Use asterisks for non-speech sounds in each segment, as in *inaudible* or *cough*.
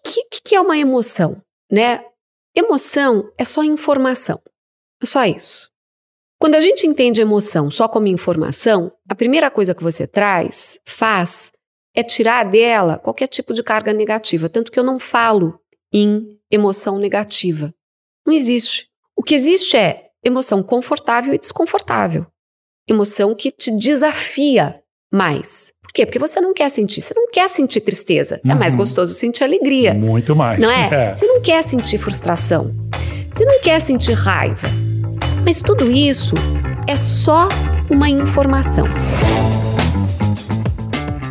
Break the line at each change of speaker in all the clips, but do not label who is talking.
que, que, que é uma emoção? Né? Emoção é só informação. É só isso. Quando a gente entende emoção só como informação, a primeira coisa que você traz, faz, é tirar dela qualquer tipo de carga negativa. Tanto que eu não falo em emoção negativa. Não existe. O que existe é emoção confortável e desconfortável. Emoção que te desafia mais. Por quê? Porque você não quer sentir. Você não quer sentir tristeza. Uhum. É mais uhum. gostoso sentir alegria.
Muito mais.
Não é? *laughs* é? Você não quer sentir frustração. Você não quer sentir raiva. Mas tudo isso é só uma informação.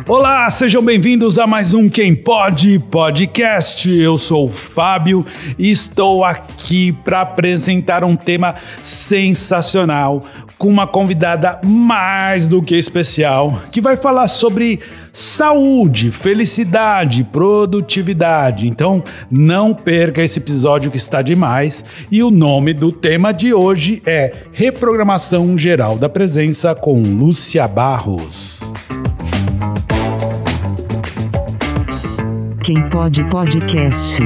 Olá, sejam bem-vindos a mais um Quem Pode Podcast. Eu sou o Fábio e estou aqui para apresentar um tema sensacional com uma convidada mais do que especial que vai falar sobre saúde, felicidade, produtividade. Então, não perca esse episódio que está demais. E o nome do tema de hoje é Reprogramação Geral da Presença com Lúcia Barros.
Quem pode podcast.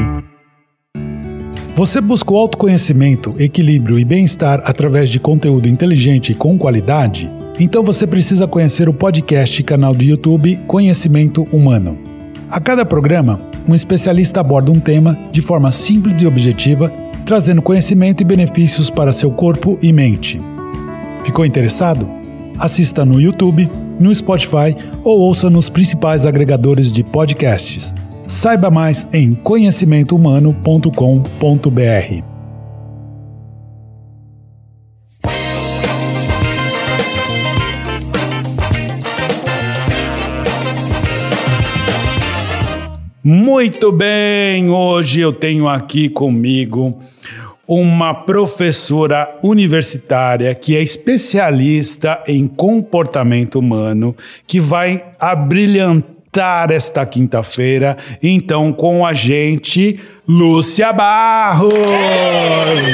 Você busca o autoconhecimento, equilíbrio e bem-estar através de conteúdo inteligente e com qualidade? Então você precisa conhecer o podcast e canal de YouTube Conhecimento Humano. A cada programa, um especialista aborda um tema de forma simples e objetiva, trazendo conhecimento e benefícios para seu corpo e mente. Ficou interessado? Assista no YouTube, no Spotify ou ouça nos principais agregadores de podcasts. Saiba mais em conhecimentohumano.com.br. Muito bem, hoje eu tenho aqui comigo uma professora universitária que é especialista em comportamento humano, que vai abrilhantar esta quinta-feira, então com a gente, Lúcia Barros!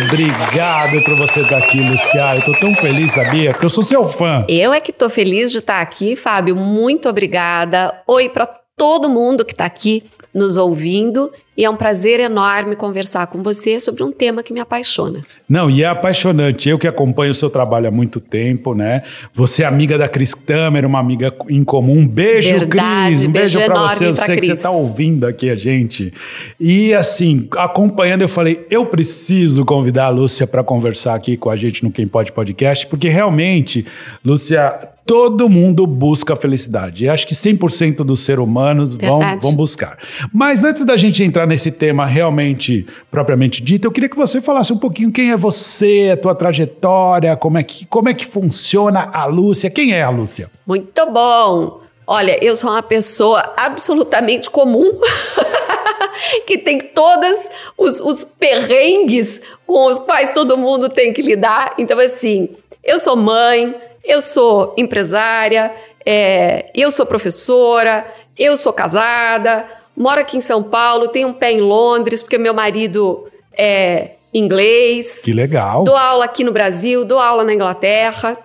Obrigado por você estar aqui, Lúcia. Eu tô tão feliz, sabia? Porque eu sou seu fã.
Eu é que tô feliz de estar aqui, Fábio. Muito obrigada. Oi para todo mundo que está aqui nos ouvindo e é um prazer enorme conversar com você sobre um tema que me apaixona.
Não, e é apaixonante. Eu que acompanho o seu trabalho há muito tempo, né? Você é amiga da Cris Tamer, uma amiga em comum. Um beijo,
Verdade,
Cris. Um
beijo,
beijo
para
você. Eu sei
Cris.
que você está ouvindo aqui a gente. E assim, acompanhando, eu falei, eu preciso convidar a Lúcia para conversar aqui com a gente no Quem Pode Podcast, porque realmente, Lúcia, todo mundo busca felicidade. E acho que 100% dos seres humanos vão, vão buscar. Mas antes da gente entrar nesse tema realmente propriamente dito, eu queria que você falasse um pouquinho quem é você, a tua trajetória, como é que, como é que funciona a Lúcia. Quem é a Lúcia?
Muito bom! Olha, eu sou uma pessoa absolutamente comum. *laughs* que tem todos os, os perrengues com os quais todo mundo tem que lidar. Então, assim, eu sou mãe, eu sou empresária, é, eu sou professora, eu sou casada, moro aqui em São Paulo, tenho um pé em Londres, porque meu marido é inglês.
Que legal.
Dou aula aqui no Brasil, dou aula na Inglaterra,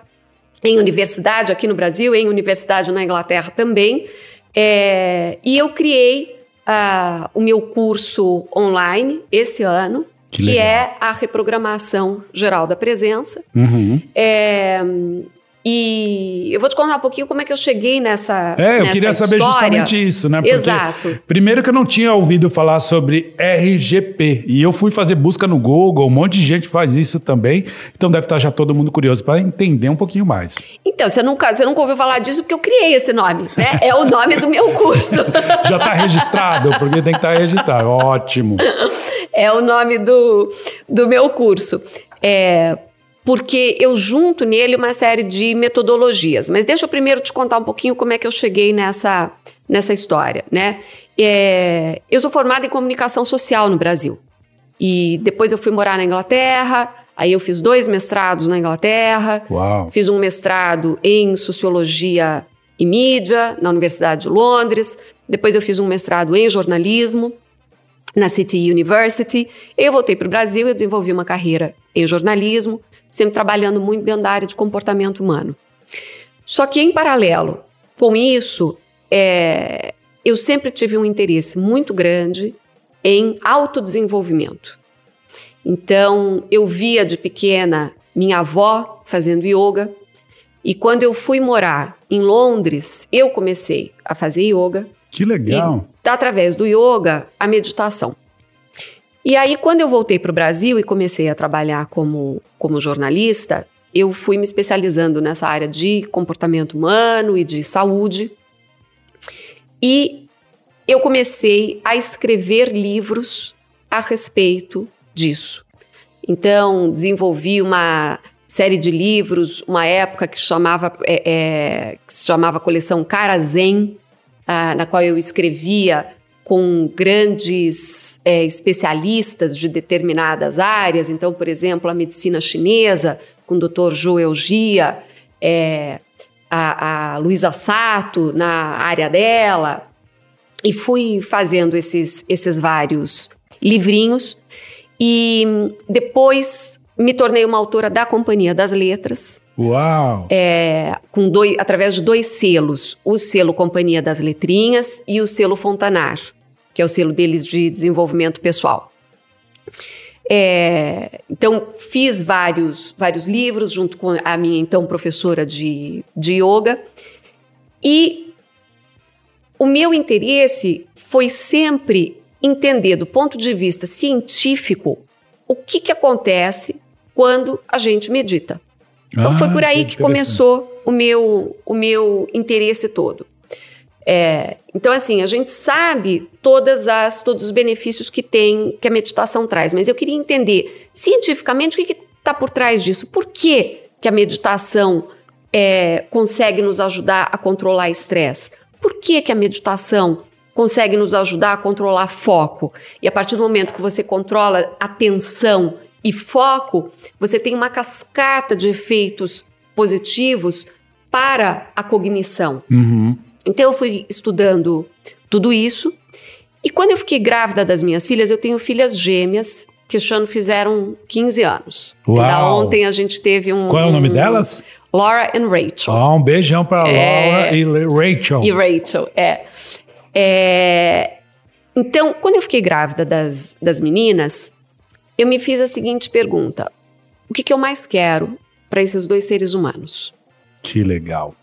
em universidade aqui no Brasil, em universidade na Inglaterra também. É, e eu criei uh, o meu curso online esse ano, que, que é a reprogramação geral da presença.
Uhum.
É, e eu vou te contar um pouquinho como é que eu cheguei nessa.
É, eu
nessa
queria saber
história.
justamente isso, né? Porque,
Exato.
Primeiro que eu não tinha ouvido falar sobre RGP. E eu fui fazer busca no Google, um monte de gente faz isso também. Então deve estar já todo mundo curioso para entender um pouquinho mais.
Então, você nunca, você nunca ouviu falar disso porque eu criei esse nome, né? É o nome do meu curso. *laughs*
já está registrado, porque tem que estar tá registrado. Ótimo.
É o nome do, do meu curso. É, porque eu junto nele uma série de metodologias. Mas deixa eu primeiro te contar um pouquinho como é que eu cheguei nessa, nessa história, né? É, eu sou formada em comunicação social no Brasil. E depois eu fui morar na Inglaterra, aí eu fiz dois mestrados na Inglaterra.
Uau.
Fiz um mestrado em sociologia e mídia na Universidade de Londres. Depois eu fiz um mestrado em jornalismo na City University. Eu voltei para o Brasil e desenvolvi uma carreira em jornalismo sempre trabalhando muito dentro da área de comportamento humano. Só que, em paralelo com isso, é, eu sempre tive um interesse muito grande em autodesenvolvimento. Então, eu via de pequena minha avó fazendo yoga, e quando eu fui morar em Londres, eu comecei a fazer yoga.
Que legal.
E, através do yoga, a meditação. E aí, quando eu voltei para o Brasil e comecei a trabalhar como, como jornalista, eu fui me especializando nessa área de comportamento humano e de saúde. E eu comecei a escrever livros a respeito disso. Então, desenvolvi uma série de livros, uma época que, chamava, é, é, que se chamava Coleção Cara Zen, ah, na qual eu escrevia com grandes é, especialistas de determinadas áreas. Então, por exemplo, a medicina chinesa, com o Dr. Joel Gia, é, a, a Luísa Sato na área dela, e fui fazendo esses, esses vários livrinhos. E depois me tornei uma autora da Companhia das Letras.
Uau!
É, com dois, através de dois selos: o selo Companhia das Letrinhas e o selo Fontanar, que é o selo deles de desenvolvimento pessoal. É, então, fiz vários, vários livros junto com a minha então professora de, de yoga. E o meu interesse foi sempre entender, do ponto de vista científico, o que, que acontece quando a gente medita. Então, ah, foi por aí que, que começou o meu, o meu interesse todo. É, então, assim, a gente sabe todas as, todos os benefícios que tem, que a meditação traz, mas eu queria entender cientificamente o que está por trás disso. Por que, que a meditação é, consegue nos ajudar a controlar estresse? Por que, que a meditação consegue nos ajudar a controlar foco? E a partir do momento que você controla atenção e foco, você tem uma cascata de efeitos positivos para a cognição.
Uhum.
Então eu fui estudando tudo isso. E quando eu fiquei grávida das minhas filhas, eu tenho filhas gêmeas que este ano fizeram 15 anos.
Uau.
Ainda ontem a gente teve um.
Qual é o nome delas?
Laura e Rachel.
Ah, um beijão para
É.
Laura e Rachel.
E Rachel, é. É, Então, quando eu fiquei grávida das, das meninas, eu me fiz a seguinte pergunta: o que, que eu mais quero para esses dois seres humanos?
Que legal.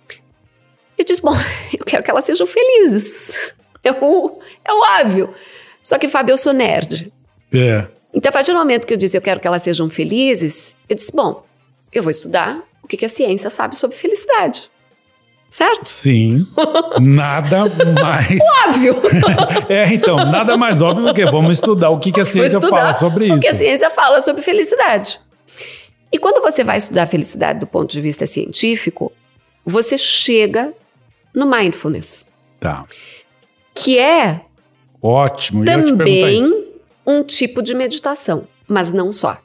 Eu disse, bom, *laughs* eu quero que elas sejam felizes. *laughs* É o, é o óbvio. Só que, Fábio, eu sou nerd.
É.
Então, a partir do momento que eu disse eu quero que elas sejam felizes, eu disse, bom, eu vou estudar o que, que a ciência sabe sobre felicidade. Certo?
Sim. *laughs* Nada mais.
Óbvio!
É, então, nada mais óbvio que vamos estudar o que, que a ciência fala sobre
O que a
isso.
ciência fala sobre felicidade. E quando você vai estudar a felicidade do ponto de vista científico, você chega no mindfulness,
Tá.
que é
Ótimo.
Também um tipo de meditação, mas não só.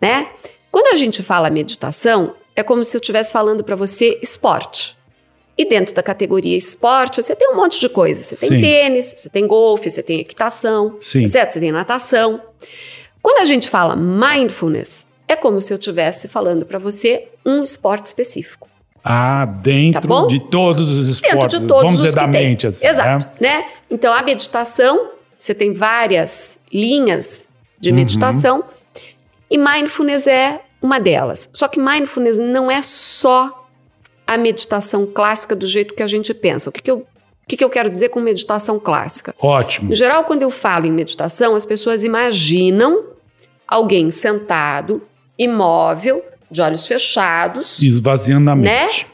Né? Quando a gente fala meditação, é como se eu estivesse falando para você esporte. E dentro da categoria esporte, você tem um monte de coisa. Você tem
Sim.
tênis, você tem golfe, você tem equitação,
Sim.
etc. Você tem natação. Quando a gente fala mindfulness, é como se eu estivesse falando para você um esporte específico.
Ah, dentro
Tá
de todos os esportes.
Dentro de todos
vamos
os
dizer da
tem.
mente, assim.
Exato,
né?
né? Então a meditação, você tem várias linhas de
Uhum.
meditação e mindfulness é uma delas. Só que mindfulness não é só a meditação clássica do jeito que a gente pensa. O que, que, eu, o que, que eu quero dizer com meditação clássica?
Ótimo.
Em geral, quando eu falo em meditação, as pessoas imaginam alguém sentado, imóvel, de olhos fechados,
Esvaziando a
Né?
mente.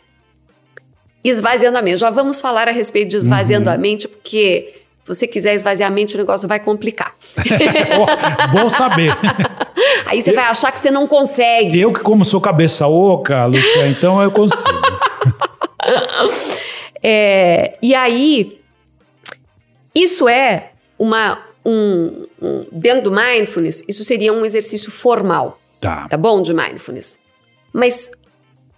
esvaziando a mente. Já vamos falar a respeito de esvaziando a mente, porque se você quiser esvaziar a mente, o negócio vai complicar. *laughs*
Bom saber. *laughs*
Aí você vai achar que você não consegue.
Eu que como sou cabeça oca, Luciana, então eu consigo. *laughs*
É, e aí, isso é uma. Um, um- dentro do mindfulness, isso seria um exercício formal.
Tá.
tá bom? De mindfulness. Mas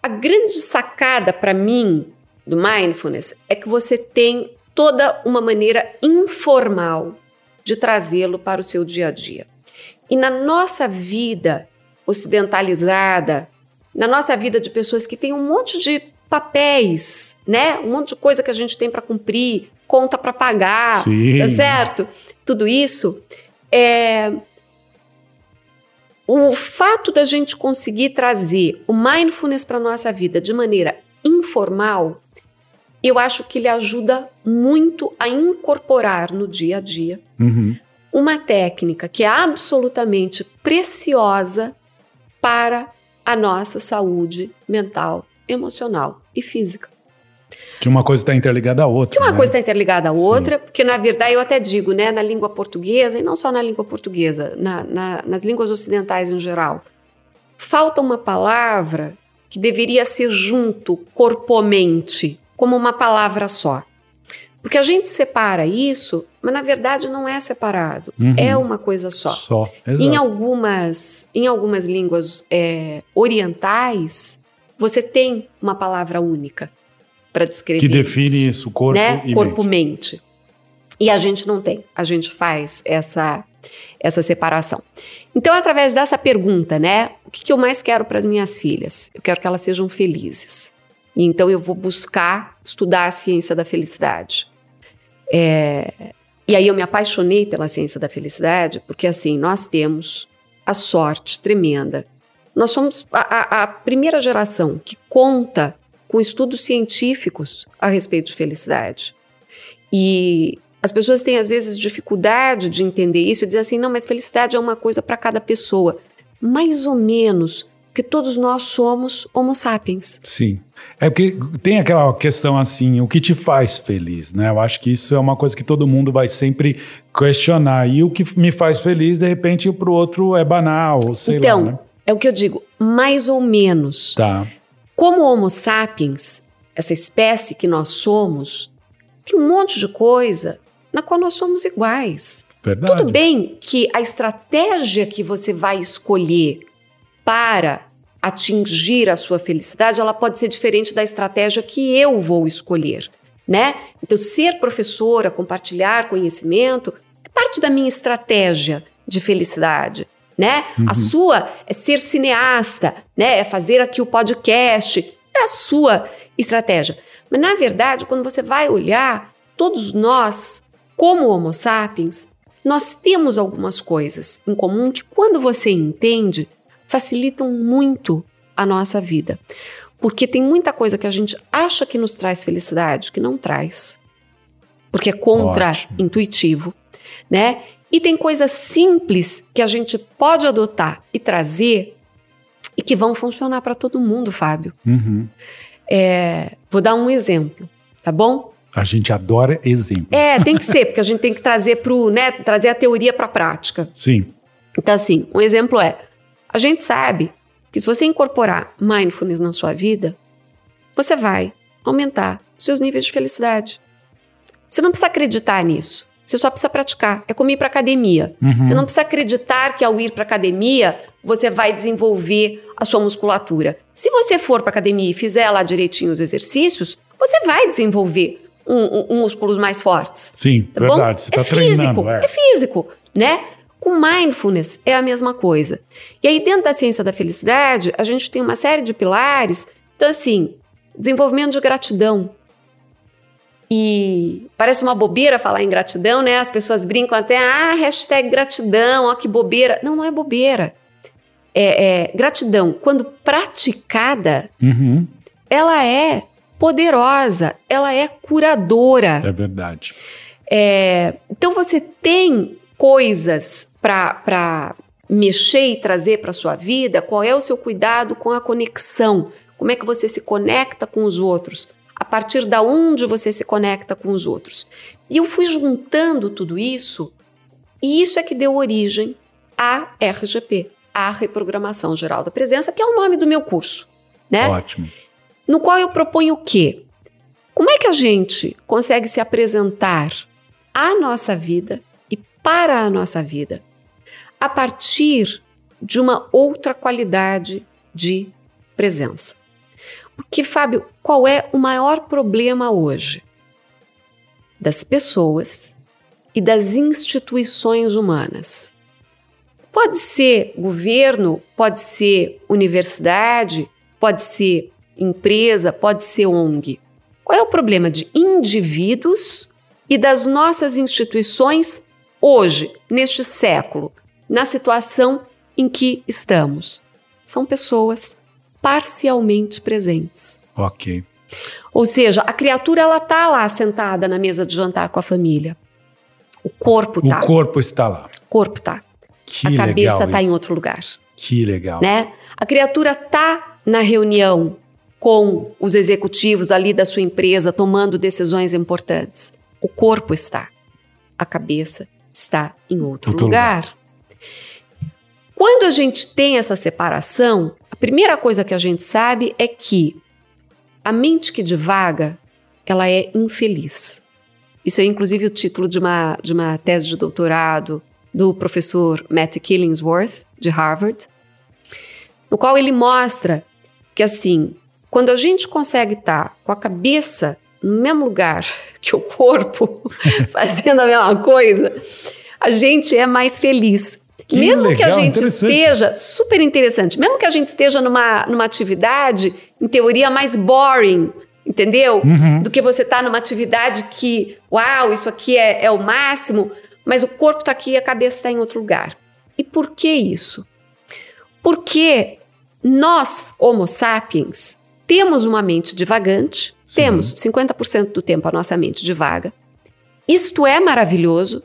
a grande sacada para mim do mindfulness é que você tem toda uma maneira informal de trazê-lo para o seu dia a dia. E na nossa vida ocidentalizada, na nossa vida de pessoas que têm um monte de papéis, né? Um monte de coisa que a gente tem para cumprir, conta para pagar,
Sim.
tá certo? Tudo isso é o fato da gente conseguir trazer o mindfulness para nossa vida de maneira informal, eu acho que ele ajuda muito a incorporar no dia a dia
Uhum.
uma técnica que é absolutamente preciosa para a nossa saúde mental, emocional e física.
Que uma coisa está interligada à outra.
Que uma
né?
coisa está interligada à outra, porque na verdade eu até digo, né, na língua portuguesa, e não só na língua portuguesa, na- na- nas línguas ocidentais em geral, falta uma palavra que deveria ser junto, corpomente, como uma palavra só. Porque a gente separa isso, mas na verdade não é separado,
Uhum.
é uma coisa só.
Só. Exato.
Em algumas, em algumas línguas é, orientais, você tem uma palavra única para descrever
Que define
isso,
corpo
né?
e
Corpo-mente. E a gente não tem. A gente faz essa, essa separação. Então, através dessa pergunta, né? O que, que eu mais quero para as minhas filhas? Eu quero que elas sejam felizes. E então eu vou buscar estudar a ciência da felicidade. É, e aí eu me apaixonei pela ciência da felicidade, porque assim, nós temos a sorte tremenda. Nós somos a, a- a primeira geração que conta com estudos científicos a respeito de felicidade. E as pessoas têm às vezes dificuldade de entender isso e dizem assim: não, mas felicidade é uma coisa para cada pessoa. Mais ou menos, porque todos nós somos Homo sapiens.
Sim. É porque tem aquela questão assim, o que te faz feliz, né? Eu acho que isso é uma coisa que todo mundo vai sempre questionar. E o que me faz feliz, de repente, para o outro é banal, sei
então,
lá, né?
é o que eu digo, mais ou menos.
Tá.
Como Homo sapiens, essa espécie que nós somos, tem um monte de coisa na qual nós somos iguais.
Verdade.
Tudo bem que a estratégia que você vai escolher para atingir a sua felicidade, ela pode ser diferente da estratégia que eu vou escolher, né? Então, ser professora, compartilhar conhecimento, é parte da minha estratégia de felicidade, né? A sua é ser cineasta, né? É fazer aqui o podcast, é a sua estratégia. Mas na verdade, quando você vai olhar, todos nós, como Homo sapiens, nós temos algumas coisas em comum que, quando você entende, facilitam muito a nossa vida. Porque tem muita coisa que a gente acha que nos traz felicidade que não traz. Porque é contra-intuitivo, né? E tem coisas simples que a gente pode adotar e trazer e que vão funcionar para todo mundo, Fábio.
Uhum.
É, vou dar um exemplo, tá bom?
A gente adora exemplo.
É, tem que ser, porque a gente tem que trazer pro, né, trazer a teoria para a prática.
Sim.
Então, assim, um exemplo é: a gente sabe que se você incorporar mindfulness na sua vida, você vai aumentar os seus níveis de felicidade. Você não precisa acreditar nisso. Você só precisa praticar. É como ir para academia.
Uhum.
Você não precisa acreditar que ao ir para academia você vai desenvolver a sua musculatura. Se você for para academia e fizer lá direitinho os exercícios, você vai desenvolver um, um- um músculos mais fortes.
Sim,
Tá
verdade.
bom?
Você está
é físico.
É.
é físico, né? Com mindfulness é a mesma coisa. E aí, dentro da ciência da felicidade, a gente tem uma série de pilares. Então, assim, desenvolvimento de gratidão. E parece uma bobeira falar em gratidão, né? As pessoas brincam até, ah, hashtag gratidão, ó, que bobeira. Não, não é bobeira. É, é gratidão, quando praticada,
Uhum.
ela é poderosa, ela é curadora.
É verdade.
É, então você tem coisas para mexer e trazer para sua vida. Qual é o seu cuidado com a conexão? Como é que você se conecta com os outros? A partir da onde você se conecta com os outros? E eu fui juntando tudo isso, e isso é que deu origem à RGP, à Reprogramação Geral da Presença, que é o nome do meu curso, né?
Ótimo.
no qual eu proponho o quê? Como é que a gente consegue se apresentar à nossa vida e para a nossa vida a partir de uma outra qualidade de presença? Porque, Fábio, qual é o maior problema hoje das pessoas e das instituições humanas? Pode ser governo, pode ser universidade, pode ser empresa, pode ser ONG. Qual é o problema de indivíduos e das nossas instituições hoje, neste século, na situação em que estamos. São pessoas parcialmente presentes.
Ok.
Ou seja, a criatura ela tá lá sentada na mesa de jantar com a família. O corpo tá.
O corpo está lá.
O corpo tá.
Que
a cabeça tá
isso.
em outro lugar,
Que legal.
né? A criatura tá na reunião com os executivos ali da sua empresa tomando decisões importantes. O corpo está. A cabeça está em outro,
Outro
lugar. Quando a gente tem essa separação, a primeira coisa que a gente sabe é que a mente que divaga, ela é infeliz. Isso é inclusive o título de uma, de uma tese de doutorado do professor Matt Killingsworth, de Harvard, no qual ele mostra que, assim, quando a gente consegue estar com a cabeça no mesmo lugar *laughs* que o corpo, *laughs* fazendo a mesma coisa, a gente é mais feliz.
Que
mesmo que a
legal,
gente esteja, super interessante, mesmo que a gente esteja numa, numa atividade, em teoria, mais boring, entendeu?
Uhum.
Do que você tá numa atividade que, uau, isso aqui é, é o máximo, mas o corpo está aqui e a cabeça está em outro lugar. E por que isso? Porque nós, Homo sapiens, temos uma mente divagante,
Sim.
temos 50% do tempo a nossa mente divaga. Isto é maravilhoso.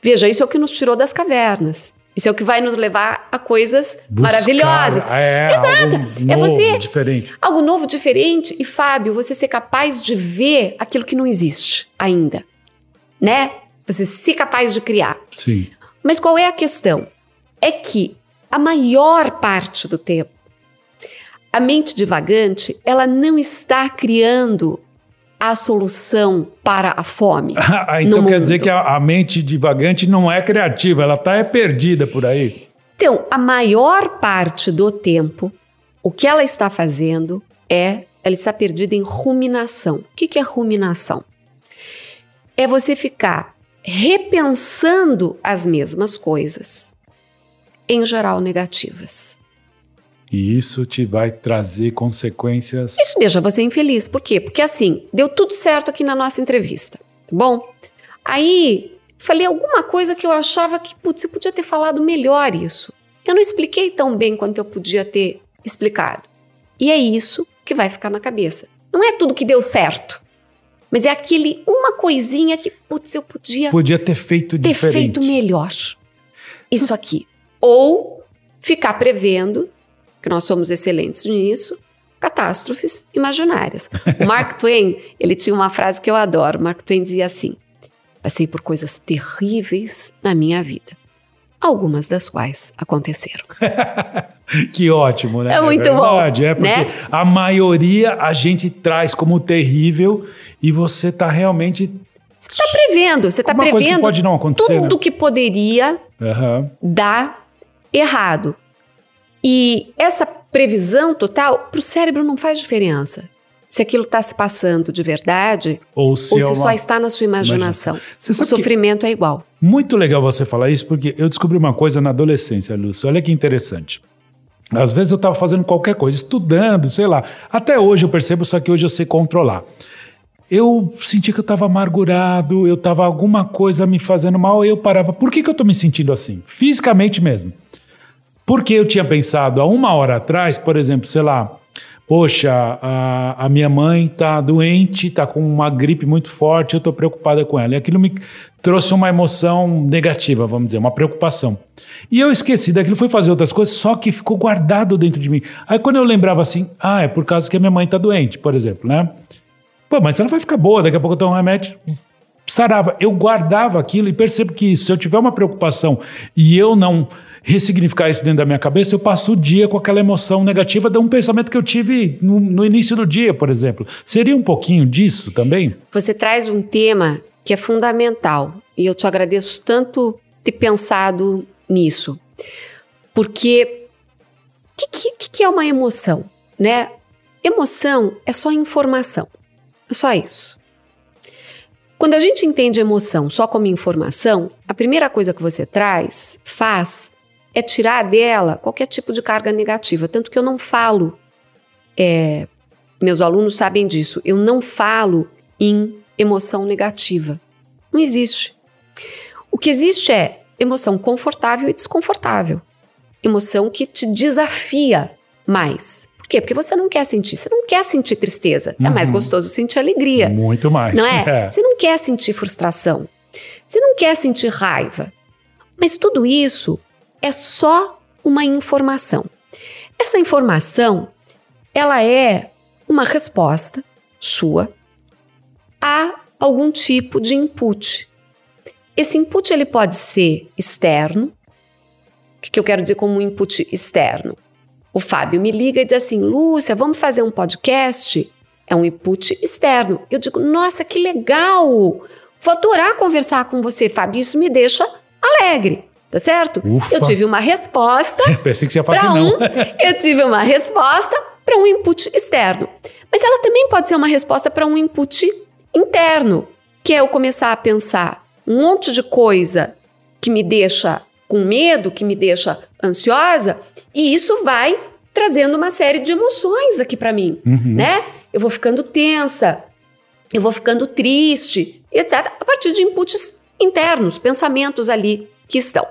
Veja, isso é o que nos tirou das cavernas. Isso é o que vai nos levar a coisas
Buscar,
maravilhosas.
É,
Exato.
algo
É
novo,
você-
diferente.
Algo novo, diferente e, Fábio, você ser capaz de ver aquilo que não existe ainda, né? Você ser capaz de criar.
Sim.
Mas qual é a questão? É que a maior parte do tempo, a mente divagante, ela não está criando a solução para a fome. *laughs*
Ah, então quer
mundo.
dizer que a, a mente divagante não é criativa, ela tá é perdida por aí.
Então, a maior parte do tempo, o que ela está fazendo é ela está perdida em ruminação. O que que é ruminação? É você ficar repensando as mesmas coisas, em geral negativas.
E isso te vai trazer consequências.
Isso deixa você infeliz. Por quê? Porque assim, deu tudo certo aqui na nossa entrevista, tá bom? Aí, falei alguma coisa que eu achava que, putz, eu podia ter falado melhor isso. Eu não expliquei tão bem quanto eu podia ter explicado. E é isso que vai ficar na cabeça. Não é tudo que deu certo, mas é aquele uma coisinha que, putz, eu podia
Podia ter feito
ter
diferente.
feito melhor. Isso aqui. Ou ficar prevendo, que nós somos excelentes nisso, catástrofes imaginárias. O Mark *laughs* Twain, ele tinha uma frase que eu adoro. Mark Twain dizia assim: Passei por coisas terríveis na minha vida. Algumas das quais aconteceram. *laughs*
Que ótimo, né?
É muito bom,
verdade, É porque
né?
a maioria a gente traz como terrível e você tá realmente.
Você está prevendo, você está
Uma coisa que
prevendo
pode não acontecer,
tudo
né?
que poderia
Aham.
dar errado. E essa previsão total, para o cérebro não faz diferença. Se aquilo está se passando de verdade
Ou se,
ou
é
se
uma-
só está na sua imaginação. O sofrimento é igual.
Muito legal você falar isso, porque eu descobri uma coisa na adolescência, Lúcio. Olha que interessante. Às vezes eu estava fazendo qualquer coisa, estudando, sei lá. Até hoje eu percebo, só que hoje eu sei controlar. Eu senti que eu estava amargurado, eu estava alguma coisa me fazendo mal, e eu parava. Por que, que eu estou me sentindo assim? Fisicamente mesmo. Porque eu tinha pensado há uma hora atrás, por exemplo, sei lá, poxa, a, a minha mãe tá doente, tá com uma gripe muito forte, eu tô preocupada com ela. E aquilo me trouxe uma emoção negativa, vamos dizer, uma preocupação. E eu esqueci daquilo, fui fazer outras coisas, só que ficou guardado dentro de mim. Aí quando eu lembrava assim, ah, é por causa que a minha mãe tá doente, por exemplo, né? Pô, mas ela vai ficar boa, daqui a pouco eu tomo um remédio, sarava. Eu guardava aquilo e percebo que se eu tiver uma preocupação e eu não ressignificar isso dentro da minha cabeça, eu passo o dia com aquela emoção negativa de um pensamento que eu tive no, no início do dia, por exemplo. Seria um pouquinho disso também?
Você traz um tema que é fundamental e eu te agradeço tanto ter pensado nisso. Porque o que, que, que é uma emoção? Né? Emoção é só informação. É só isso. Quando a gente entende emoção só como informação, a primeira coisa que você traz, faz, é tirar dela qualquer tipo de carga negativa. Tanto que eu não falo, é, meus alunos sabem disso, eu não falo em emoção negativa. Não existe. O que existe é emoção confortável e desconfortável. Emoção que te desafia mais. Por quê? Porque você não quer sentir. Você não quer sentir tristeza. É mais
Uhum.
gostoso sentir alegria.
Muito mais.
Não é? *laughs* Você não quer sentir frustração. Você não quer sentir raiva. Mas tudo isso é só uma informação. Essa informação, ela é uma resposta sua a algum tipo de input. Esse input ele pode ser externo. O que eu quero dizer como um input externo? O Fábio me liga e diz assim: Lúcia, vamos fazer um podcast? É um input externo. Eu digo: nossa, que legal! Vou adorar conversar com você, Fábio. Isso me deixa alegre, tá certo?
Ufa.
Eu tive uma resposta *laughs*
Pensei que você ia falar que não.
um, *laughs* eu tive uma resposta para um input externo. Mas ela também pode ser uma resposta para um input interno, que é eu começar a pensar um monte de coisa que me deixa com medo, que me deixa ansiosa, e isso vai trazendo uma série de emoções aqui para mim,
Uhum.
né? Eu vou ficando tensa, eu vou ficando triste, etc, a partir de inputs internos, pensamentos ali que estão.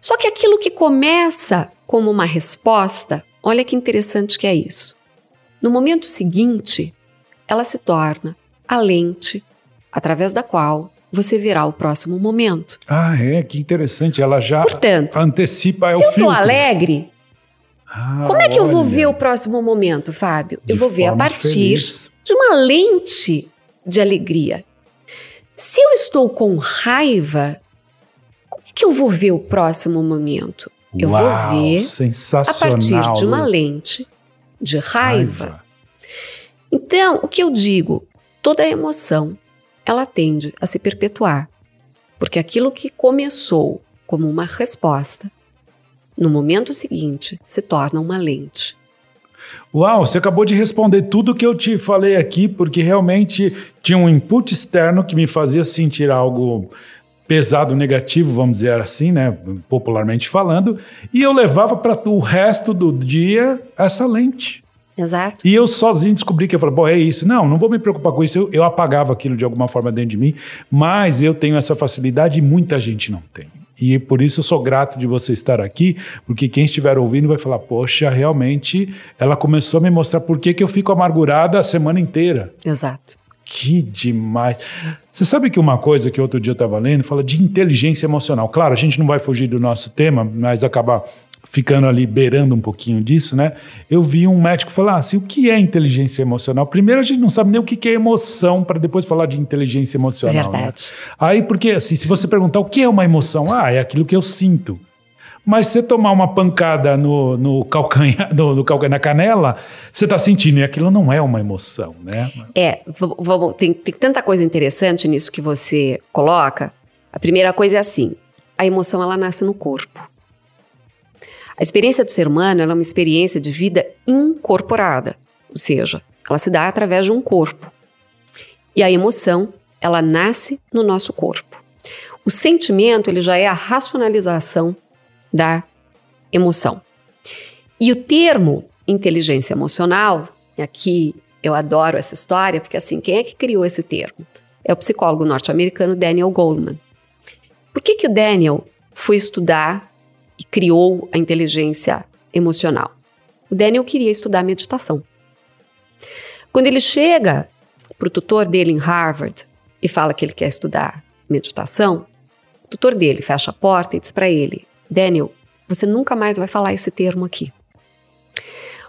Só que aquilo que começa como uma resposta, olha que interessante que é isso. No momento seguinte, ela se torna a lente através da qual você verá o próximo momento.
Ah, é, que interessante. Ela já
Portanto,
antecipa é
se
o
eu tô
filtro.
alegre,
Ah,
como é que eu vou
olha,
ver o próximo momento, Fábio?
de
eu vou ver a partir
feliz.
de uma lente de alegria. Se eu estou com raiva, que eu vou ver o próximo momento? Eu
Uau,
vou ver a partir de uma lente de raiva. Então, o que eu digo? Toda emoção, ela tende a se perpetuar. Porque aquilo que começou como uma resposta, no momento seguinte, se torna uma lente.
Uau, você acabou de responder tudo que eu te falei aqui, porque realmente tinha um input externo que me fazia sentir algo pesado, negativo, vamos dizer assim, né, popularmente falando, e eu levava para o resto do dia essa lente.
Exato?
E eu sozinho descobri que eu falei, bom, é isso. Não, não vou me preocupar com isso. Eu, eu apagava aquilo de alguma forma dentro de mim, mas eu tenho essa facilidade e muita gente não tem. E por isso eu sou grato de você estar aqui, porque quem estiver ouvindo vai falar, poxa, realmente ela começou a me mostrar por que, que eu fico amargurada a semana inteira.
Exato.
Que demais. Você sabe que uma coisa que outro dia eu estava lendo fala de inteligência emocional. Claro, a gente não vai fugir do nosso tema, mas acabar ficando ali beirando um pouquinho disso, né? Eu vi um médico falar assim: o que é inteligência emocional? Primeiro, a gente não sabe nem o que é emoção, para depois falar de inteligência emocional. né?
Verdade.
Aí, porque assim, se você perguntar o que é uma emoção, ah, é aquilo que eu sinto. Mas você tomar uma pancada no, no calcanhar, *laughs* no, no calcanhar, na canela, você está sentindo, e aquilo não é uma emoção, né?
É, vamos, tem, tem tanta coisa interessante nisso que você coloca. A primeira coisa é assim: a emoção ela nasce no corpo. A experiência do ser humano é uma experiência de vida incorporada, ou seja, ela se dá através de um corpo. E a emoção, ela nasce no nosso corpo. O sentimento, ele já é a racionalização da emoção. E o termo inteligência emocional, aqui eu adoro essa história, porque assim, quem é que criou esse termo? É o psicólogo norte-americano Daniel Goleman. Por que, que o Daniel foi estudar e criou a inteligência emocional? O Daniel queria estudar meditação. Quando ele chega para o tutor dele em Harvard e fala que ele quer estudar meditação, o tutor dele fecha a porta e diz para ele: Daniel, você nunca mais vai falar esse termo aqui.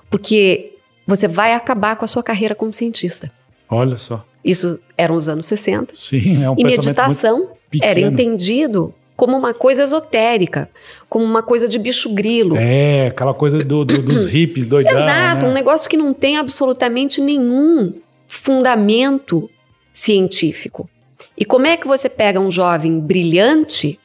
Porque você vai acabar com a sua carreira como cientista.
Olha só.
Isso eram os anos 60.
Sim, é um
e meditação era entendido como uma coisa esotérica, como uma coisa de bicho grilo.
É, aquela coisa do, do- dos *coughs* hippies doidão,
Exato,
né?
um negócio que não tem absolutamente nenhum fundamento científico. E como é que você pega um jovem brilhante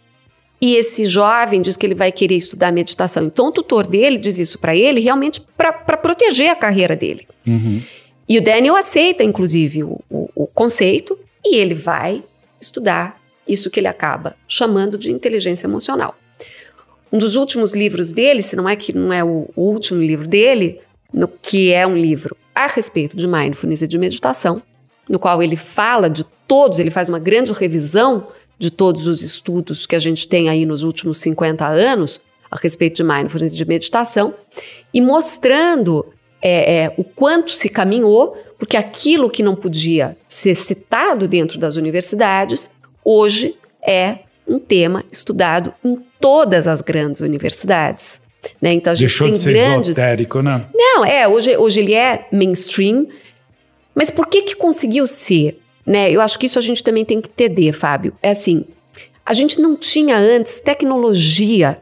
e esse jovem diz que ele vai querer estudar meditação? Então o tutor dele diz isso para ele realmente para proteger a carreira dele.
Uhum.
E o Daniel aceita, inclusive, o, o- o conceito e ele vai estudar isso que ele acaba chamando de inteligência emocional. Um dos últimos livros dele, se não é que não é o, o último livro dele, no que é um livro a respeito de mindfulness e de meditação, no qual ele fala de todos, ele faz uma grande revisão de todos os estudos que a gente tem aí nos últimos 50 anos a respeito de mindfulness de meditação e mostrando é, é, o quanto se caminhou, porque aquilo que não podia ser citado dentro das universidades, hoje é um tema estudado em todas as grandes universidades. Né? Então a gente
Deixou
tem
de ser
grandes.
esotérico, né?
Não, é, hoje, hoje ele é mainstream. Mas por que que conseguiu ser? Né? Eu acho que isso a gente também tem que entender, Fábio. É assim, a gente não tinha antes tecnologia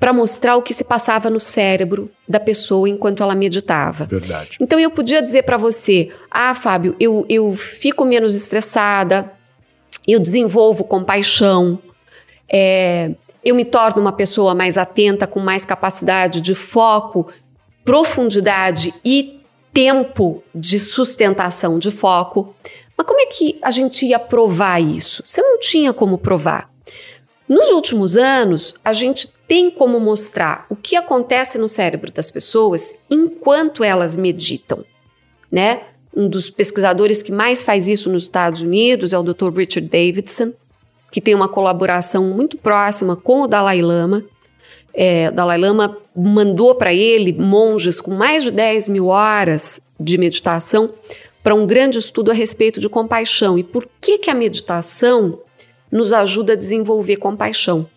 para mostrar o que se passava no cérebro da pessoa enquanto ela meditava.
Verdade.
Então eu podia dizer para você: ah, Fábio, eu, eu fico menos estressada, eu desenvolvo compaixão, é, eu me torno uma pessoa mais atenta, com mais capacidade de foco, profundidade e tempo de sustentação de foco. Mas como é que a gente ia provar isso? Você não tinha como provar. Nos últimos anos, a gente tem como mostrar o que acontece no cérebro das pessoas enquanto elas meditam, né? Um dos pesquisadores que mais faz isso nos Estados Unidos é o Dr. Richard Davidson, que tem uma colaboração muito próxima com o Dalai Lama. É, o Dalai Lama mandou para ele monges com mais de 10 mil horas de meditação para um grande estudo a respeito de compaixão. E por que, que a meditação nos ajuda a desenvolver compaixão?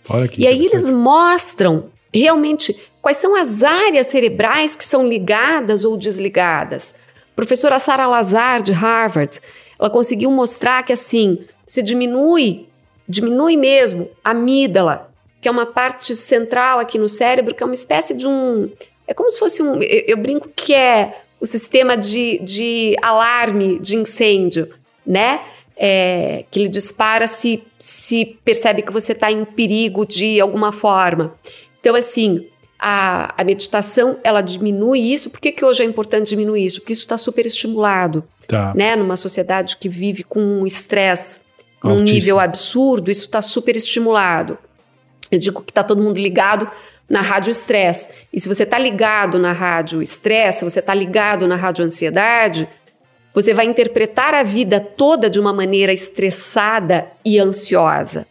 E aí eles mostram realmente quais são as áreas cerebrais que são ligadas ou desligadas. A professora Sarah Lazar, de Harvard, ela conseguiu mostrar que assim, se diminui, diminui mesmo a amígdala, que é uma parte central aqui no cérebro, que é uma espécie de um. É como se fosse um. Eu, eu brinco que é o sistema de, de alarme de incêndio, né? É, que ele dispara se, se percebe que você está em perigo de alguma forma. Então, assim, a, a meditação, ela diminui isso. Por que, que hoje é importante diminuir isso? Porque isso está super estimulado,
Tá.
né? Numa sociedade que vive com um estresse num nível absurdo, isso está super estimulado. Eu digo que está todo mundo ligado na rádio estresse. E se você está ligado na rádio estresse, se você está ligado na rádio ansiedade, você vai interpretar a vida toda de uma maneira estressada e ansiosa.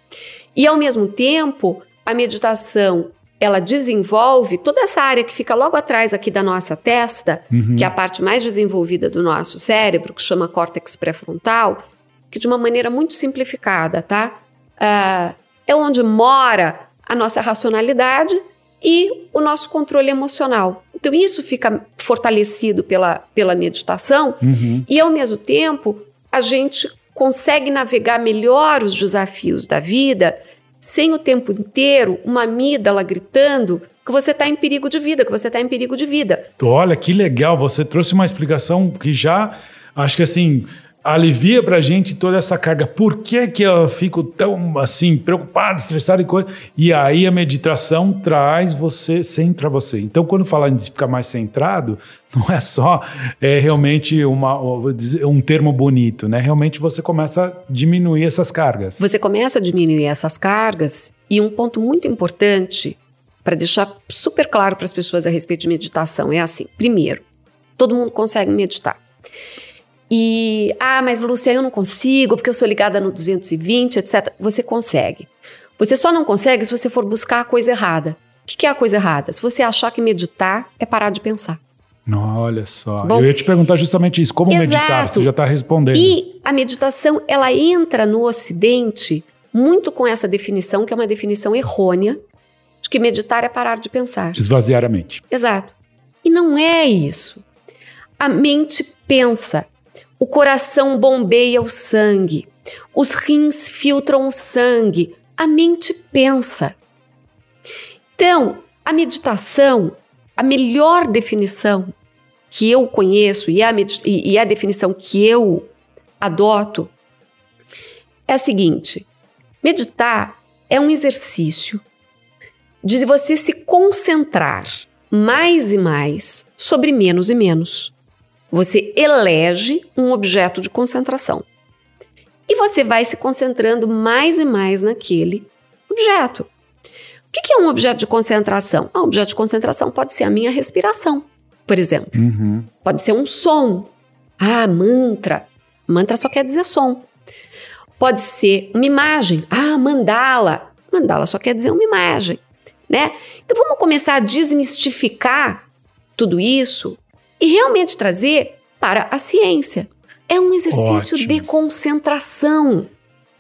E ao mesmo tempo, a meditação ela desenvolve toda essa área que fica logo atrás aqui da nossa testa, que é a parte mais desenvolvida do nosso cérebro, que chama córtex pré-frontal, que de uma maneira muito simplificada, tá? Ah, é onde mora a nossa racionalidade e o nosso controle emocional. Então, isso fica fortalecido pela, pela meditação
Uhum.
e, ao mesmo tempo, a gente consegue navegar melhor os desafios da vida sem o tempo inteiro uma amígdala gritando que você está em perigo de vida, que você está em perigo de vida.
Olha, que legal. Você trouxe uma explicação que já, acho que assim, alivia pra gente toda essa carga. Por que que eu fico tão, assim, preocupado, estressado e coisa? E aí a meditação traz você, centra você. Então, quando falar em ficar mais centrado, *laughs* não é só é, realmente uma, um termo bonito, né? Realmente você começa a diminuir essas cargas.
Você começa a diminuir essas cargas e um ponto muito importante para deixar super claro para as pessoas a respeito de meditação é assim: primeiro, todo mundo consegue meditar. E, ah, mas Lúcia, eu não consigo porque eu sou ligada no 220, etc. Você consegue. Você só não consegue se você for buscar a coisa errada. O que que é a coisa errada? Se você achar que meditar é parar de pensar.
Não, olha só.
Bom,
eu ia te perguntar justamente isso. Como meditar?
Exato.
Você já está respondendo.
E a meditação, ela entra no Ocidente muito com essa definição, que é uma definição errônea, de que meditar é parar de pensar.
Esvaziar a mente.
Exato. E não é isso. A mente pensa, o coração bombeia o sangue, os rins filtram o sangue, a mente pensa. Então, a meditação, a melhor definição que eu conheço e a, e- a definição que eu adoto é a seguinte: meditar é um exercício de você se concentrar mais e mais sobre menos e menos. Você elege um objeto de concentração. E você vai se concentrando mais e mais naquele objeto. O que é um objeto de concentração? Ah, um objeto de concentração pode ser a minha respiração, por exemplo.
Uhum.
Pode ser um som. Ah, mantra. Mantra só quer dizer som. pode ser uma imagem. Ah, mandala. Mandala só quer dizer uma imagem, né? Então vamos começar a desmistificar tudo isso e realmente trazer para a ciência. É um exercício
Ótimo.
de concentração.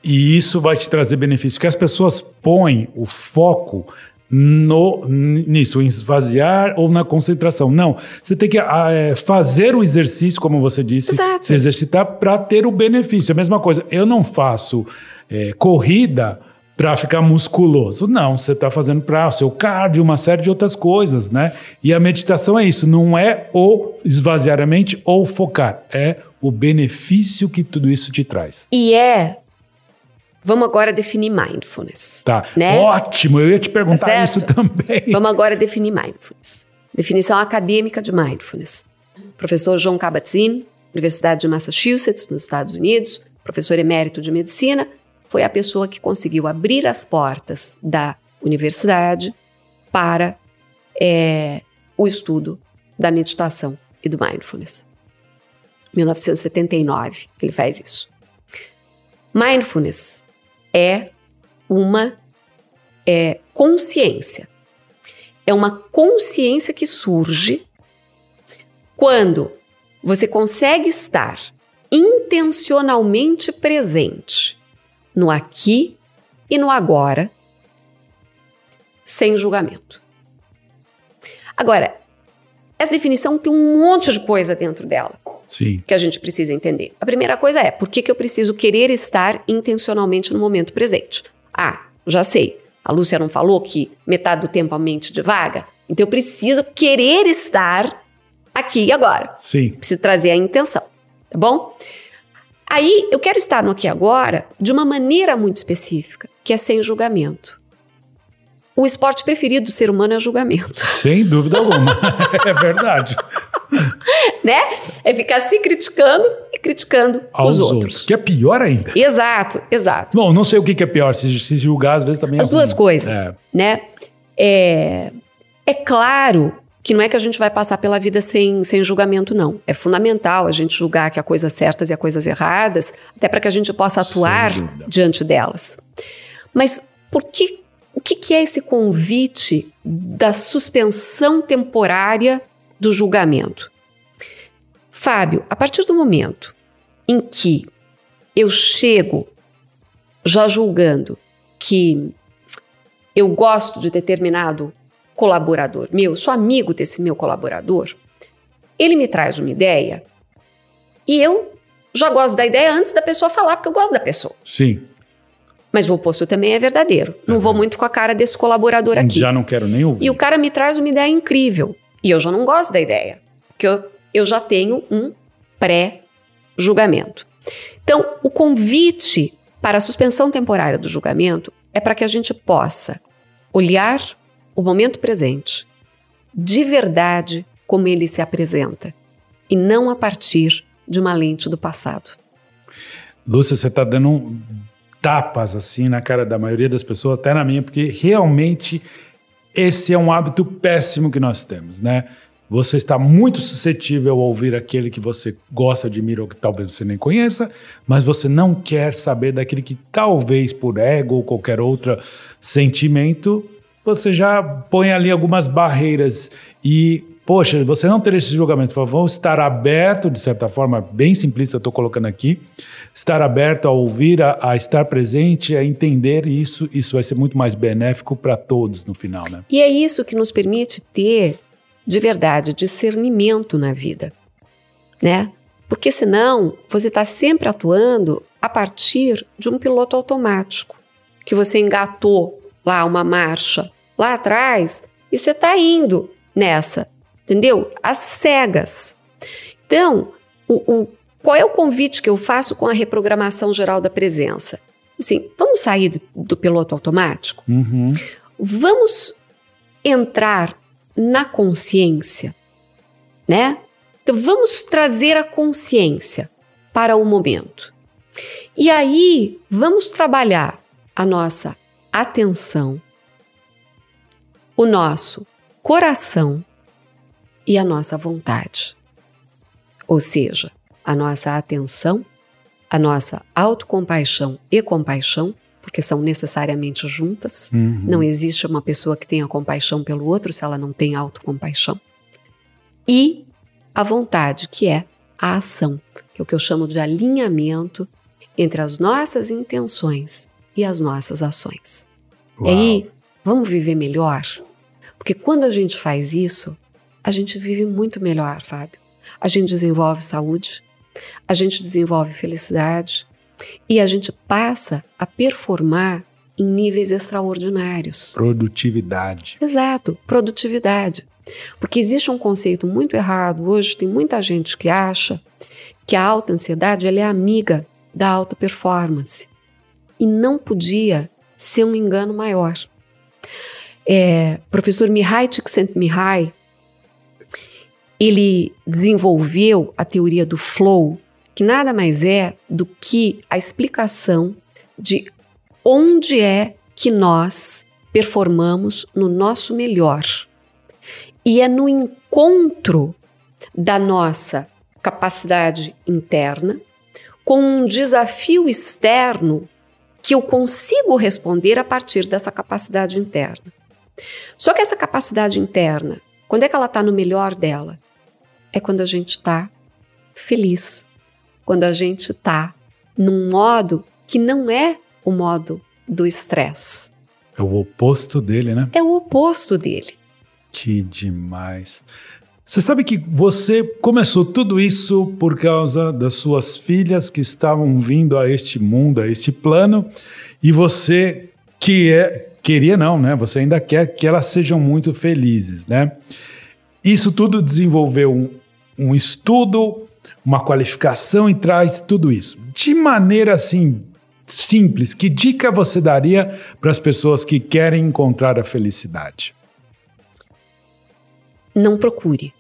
E isso vai te trazer benefícios, que as pessoas põem o foco no, nisso, em esvaziar ou na concentração. Não, você tem que ah, é, fazer o exercício, como você disse,
Exato.
se exercitar para ter o benefício. É a mesma coisa, eu não faço é, corrida para ficar musculoso. Não, você está fazendo para o seu cardio, uma série de outras coisas, né? E a meditação é isso, não é o esvaziar a mente ou focar, é o benefício que tudo isso te traz.
E é. Vamos agora definir mindfulness.
Tá,
Né?
ótimo, eu ia te perguntar
Tá
isso também.
Vamos agora definir mindfulness. Definição acadêmica de mindfulness. Professor John Kabat-Zinn, Universidade de Massachusetts, nos Estados Unidos, professor emérito de medicina, foi a pessoa que conseguiu abrir as portas da universidade para é, o estudo da meditação e do mindfulness. 1979 ele faz isso. Mindfulness é uma é, consciência. É uma consciência que surge quando você consegue estar intencionalmente presente no aqui e no agora, sem julgamento. Agora, essa definição tem um monte de coisa dentro dela
Sim,
que a gente precisa entender. A primeira coisa é por que, que eu preciso querer estar intencionalmente no momento presente? Ah, já sei. A Lúcia não falou que metade do tempo a mente divaga? Então eu preciso querer estar aqui e agora.
sim.
Preciso trazer a intenção, tá bom? Aí eu quero estar no aqui agora de uma maneira muito específica, que é sem julgamento. O esporte preferido do ser humano é julgamento. *laughs*
Sem dúvida alguma. *laughs* é verdade.
né? É ficar se criticando e criticando
Aos
os
outros.
outros.
Que é pior ainda.
Exato, exato.
Bom, não sei o que é pior, se, se julgar às vezes também é
As duas
ruim.
coisas,
É.
né? É, é claro que não é que a gente vai passar pela vida sem, sem julgamento, não. É fundamental a gente julgar que há coisas certas e há coisas erradas, até para que a gente possa atuar diante delas. Mas por que, o que, que é esse convite da suspensão temporária do julgamento? Fábio, a partir do momento em que eu chego já julgando que eu gosto de determinado colaborador meu, sou amigo desse meu colaborador, ele me traz uma ideia e eu já gosto da ideia antes da pessoa falar, porque eu gosto da pessoa.
Sim.
Mas o oposto também é verdadeiro. Não vou muito com a cara desse colaborador aqui.
Já não quero nem ouvir.
E o cara me traz uma ideia incrível. E eu já não gosto da ideia. Porque eu, eu já tenho um pré-julgamento. Então, o convite para a suspensão temporária do julgamento é para que a gente possa olhar o momento presente de verdade como ele se apresenta e não a partir de uma lente do passado.
Lúcia, você está dando tapas assim na cara da maioria das pessoas, até na minha, porque realmente esse é um hábito péssimo que nós temos, né? Você está muito suscetível a ouvir aquele que você gosta, admira ou que talvez você nem conheça, mas você não quer saber daquele que talvez por ego ou qualquer outro sentimento, você já põe ali algumas barreiras e Poxa, você não ter esse julgamento, vamos estar aberto, de certa forma, bem simplista, estou colocando aqui, estar aberto a ouvir, a, a estar presente, a entender isso, isso vai ser muito mais benéfico para todos no final, né?
E é isso que nos permite ter, de verdade, discernimento na vida, né? Porque senão você está sempre atuando a partir de um piloto automático, que você engatou lá uma marcha lá atrás e você está indo nessa, entendeu? Às cegas. Então, o, o, qual é o convite que eu faço com a reprogramação geral da presença? Assim, vamos sair do, do piloto automático?
Uhum.
Vamos entrar na consciência, né? Então vamos trazer a consciência para o momento. E aí vamos trabalhar a nossa atenção, o nosso coração e a nossa vontade. Ou seja, a nossa atenção a nossa autocompaixão e compaixão, porque são necessariamente juntas.
Uhum.
Não existe uma pessoa que tenha compaixão pelo outro se ela não tem autocompaixão. E a vontade, que é a ação, que é o que eu chamo de alinhamento entre as nossas intenções e as nossas ações. E
Uau.
aí, vamos viver melhor? Porque quando a gente faz isso, a gente vive muito melhor, Fábio. A gente desenvolve saúde, a gente desenvolve felicidade e a gente passa a performar em níveis extraordinários.
Produtividade.
Exato, produtividade. Porque existe um conceito muito errado hoje, tem muita gente que acha que a alta ansiedade ela é amiga da alta performance. E não podia ser um engano maior. É, professor Mihai Csikszentmihalyi, ele desenvolveu a teoria do flow, que nada mais é do que a explicação de onde é que nós performamos no nosso melhor. E é no encontro da nossa capacidade interna com um desafio externo que eu consigo responder a partir dessa capacidade interna. Só que essa capacidade interna, quando é que ela está no melhor dela? É quando a gente está feliz, quando a gente está num modo que não é o modo do estresse,
É o oposto dele, né?
é o oposto dele.
Que demais. Você sabe que você começou tudo isso por causa das suas filhas que estavam vindo a este mundo, a este plano, e você que é, queria não, né? Você ainda quer que elas sejam muito felizes, né? Isso tudo desenvolveu um, um estudo, uma qualificação e traz tudo isso. De maneira assim simples, que dica você daria para as pessoas que querem encontrar a felicidade?
Não procure.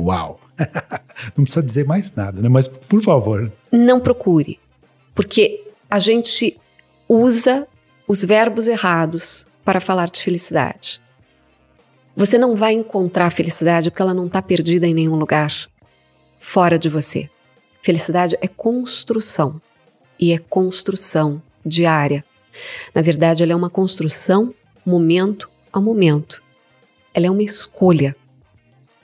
Uau! *laughs* Não precisa dizer mais nada, né? Mas, por favor.
Não procure. Porque a gente usa os verbos errados para falar de felicidade. Você não vai encontrar a felicidade porque ela não está perdida em nenhum lugar fora de você. Felicidade é construção e é construção diária. Na verdade, ela é uma construção momento a momento. Ela é uma escolha.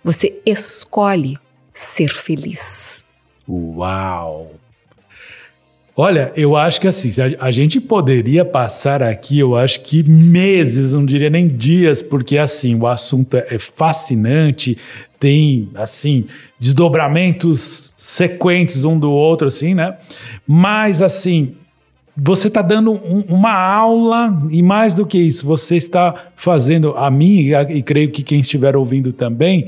Você escolhe ser feliz.
Uau! Olha, eu acho que assim, a, gente poderia passar aqui, eu acho que meses, não diria nem dias, porque assim, o assunto é fascinante, tem assim, desdobramentos sequentes um do outro, assim, né? Mas assim, você está dando um, uma aula e mais do que isso, você está fazendo a mim e creio que quem estiver ouvindo também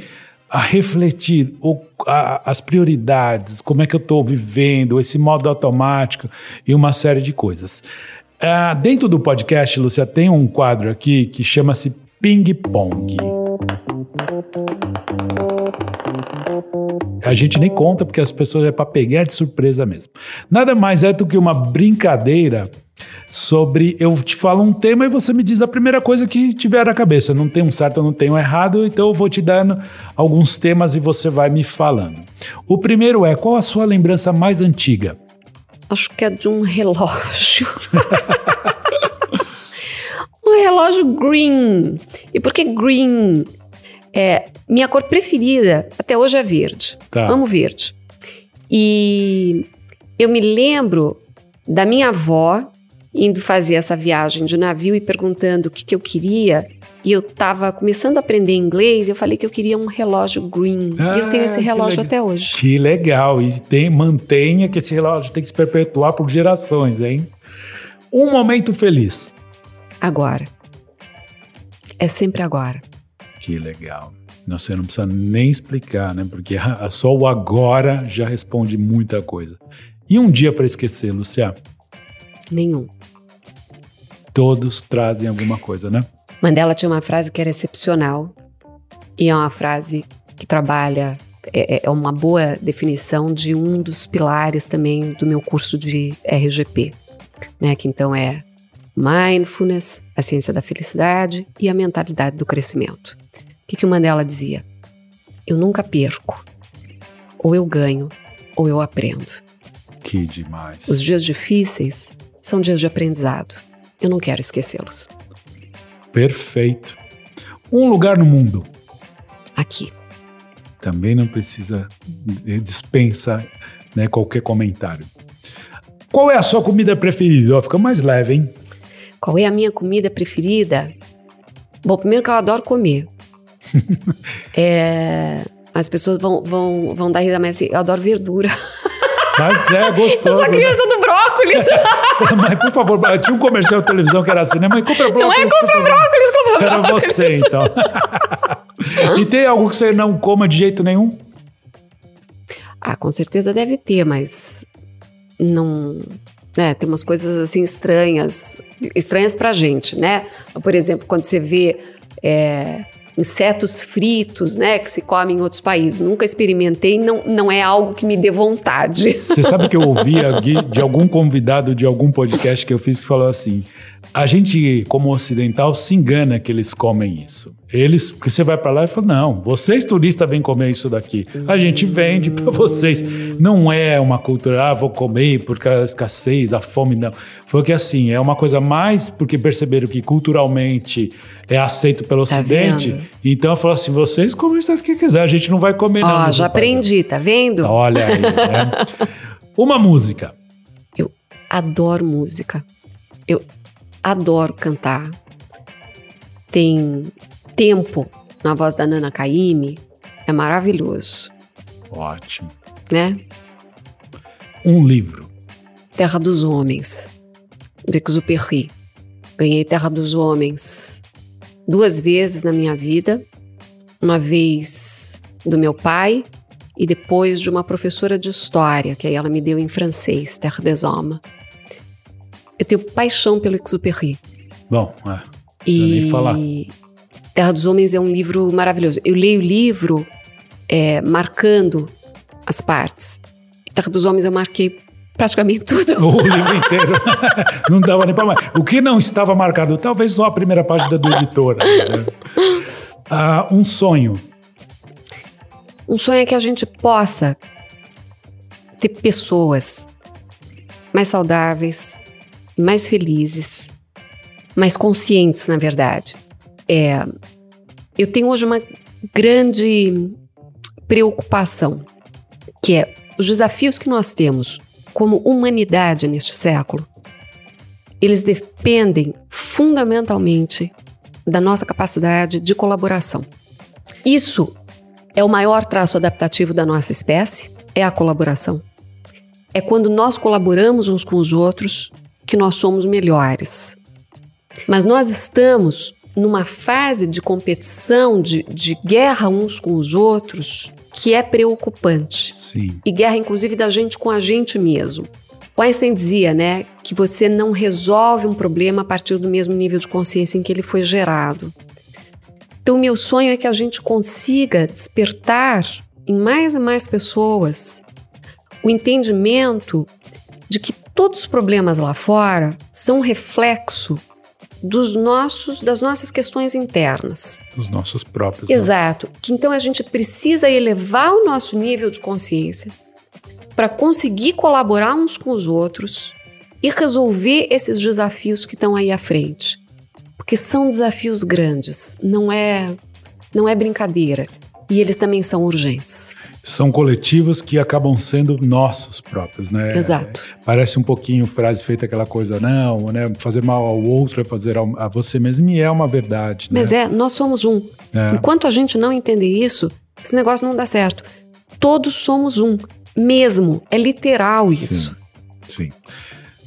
a refletir o, a, as prioridades, como é que eu estou vivendo, esse modo automático e uma série de coisas. Ah, dentro do podcast, Lúcia, tem um quadro aqui que chama-se Ping Pong. A gente nem conta porque as pessoas é para pegar de surpresa mesmo. Nada mais é do que uma brincadeira sobre eu te falo um tema e você me diz a primeira coisa que tiver na cabeça. Não tem um certo, não tem um errado, então eu vou te dando alguns temas e você vai me falando. O primeiro é qual a sua lembrança mais antiga?
Acho que é de um relógio. *laughs* um relógio green. E por que green? É, minha cor preferida até hoje é verde.
Tá.
Amo verde. E eu me lembro da minha avó indo fazer essa viagem de navio e perguntando o que, que eu queria. E eu estava começando a aprender inglês e eu falei que eu queria um relógio green. e eu tenho
Ah,
esse relógio até hoje.
Que legal! E tem, mantenha que esse relógio tem que se perpetuar por gerações, hein? Um momento feliz.
Agora. É sempre agora.
Que legal. Você não precisa nem explicar, né? Porque só o agora já responde muita coisa. E um dia para esquecer, Lucia?
Nenhum.
Todos trazem alguma coisa, né?
Mandela tinha uma frase que era excepcional e é uma frase que trabalha, é, é uma boa definição de um dos pilares também do meu curso de RGP, né? Que então é mindfulness, a ciência da felicidade e a mentalidade do crescimento. O que, que o Mandela dizia? Eu nunca perco, ou eu ganho, ou eu aprendo.
Que demais.
Os dias difíceis são dias de aprendizado. Eu não quero esquecê-los.
Perfeito. Um lugar no mundo.
Aqui.
Também não precisa dispensa né, qualquer comentário. Qual é a sua comida preferida? Ó, fica mais leve, hein?
Qual é a minha comida preferida? Bom, primeiro que eu adoro comer. *laughs* é, as pessoas vão, vão, vão dar risada, mas assim, eu adoro verdura.
Mas é gostoso. *laughs*
Eu sou a criança
né?
do brócolis. *laughs*
Mas, por favor, tinha um comercial de televisão que era assim, né? Mas compra brócolis.
Não é compra brócolis, compra
Era
brócolis.
você, então. e tem algo que você não coma de jeito nenhum?
Ah, com certeza deve ter, mas não. Né, tem umas coisas assim estranhas, estranhas pra gente, né? Por exemplo, quando você vê é, insetos fritos, né, que se comem em outros países. Nunca experimentei, não, não é algo que me dê vontade.
Você sabe que eu ouvi de algum convidado de algum podcast que eu fiz que falou assim: a gente, como ocidental, se engana que eles comem isso. Eles, porque você vai para lá e fala: não, vocês turistas vêm comer isso daqui. A gente vende para vocês. Não é uma cultura, ah, vou comer porque a escassez, a fome, não. Foi que assim, é uma coisa mais porque perceberam que culturalmente é aceito pelo
Tá
Ocidente.
vendo?
Então falou assim: vocês comem isso que quiser, a gente não vai comer, não.
Ó, já
país."
aprendi, tá vendo?
Olha aí, né? *laughs* Uma música.
Eu adoro música. Eu adoro cantar. Tem tempo na voz da Nana Caymmi, é maravilhoso,
Ótimo.
né?
Um livro.
Terra dos Homens, do Exupéry. Ganhei Terra dos Homens duas vezes na minha vida. Uma vez do meu pai e depois de uma professora de história, que aí ela me deu em francês, Terre des Hommes. Eu tenho paixão pelo Exupéry.
Bom, é.
E
nem falar.
Terra dos Homens é um livro maravilhoso. Eu leio o livro é, marcando as partes. Terra dos Homens eu marquei praticamente tudo. *laughs*
O livro inteiro. *laughs* não dava nem para mais. O que não estava marcado? Talvez só a primeira página do editor. né? Ah, um sonho.
Um sonho é que a gente possa ter pessoas mais saudáveis, mais felizes, mais conscientes, na verdade. É, eu tenho hoje uma grande preocupação, que é os desafios que nós temos como humanidade neste século. Eles dependem fundamentalmente da nossa capacidade de colaboração. Isso é o maior traço adaptativo da nossa espécie, é a colaboração. É quando nós colaboramos uns com os outros que nós somos melhores. Mas nós estamos numa fase de competição, de, de guerra uns com os outros, que é preocupante.
Sim.
E guerra, inclusive, da gente com a gente mesmo. O Einstein dizia, né, que você não resolve um problema a partir do mesmo nível de consciência em que ele foi gerado. Então, meu sonho é que a gente consiga despertar em mais e mais pessoas o entendimento de que todos os problemas lá fora são reflexo dos nossos, das nossas questões internas.
Os nossos próprios. né?
Exato. Que então a gente precisa elevar o nosso nível de consciência para conseguir colaborar uns com os outros e resolver esses desafios que estão aí à frente. Porque são desafios grandes, não é não é brincadeira. E eles também são urgentes.
São coletivos que acabam sendo nossos próprios, né?
Exato.
Parece um pouquinho frase feita aquela coisa, não, né? Fazer mal ao outro é fazer a você mesmo, e é uma verdade.
Mas
né?
é, nós somos um.
É.
Enquanto a gente não entender isso, esse negócio não dá certo. Todos somos um, mesmo. É literal isso.
Sim.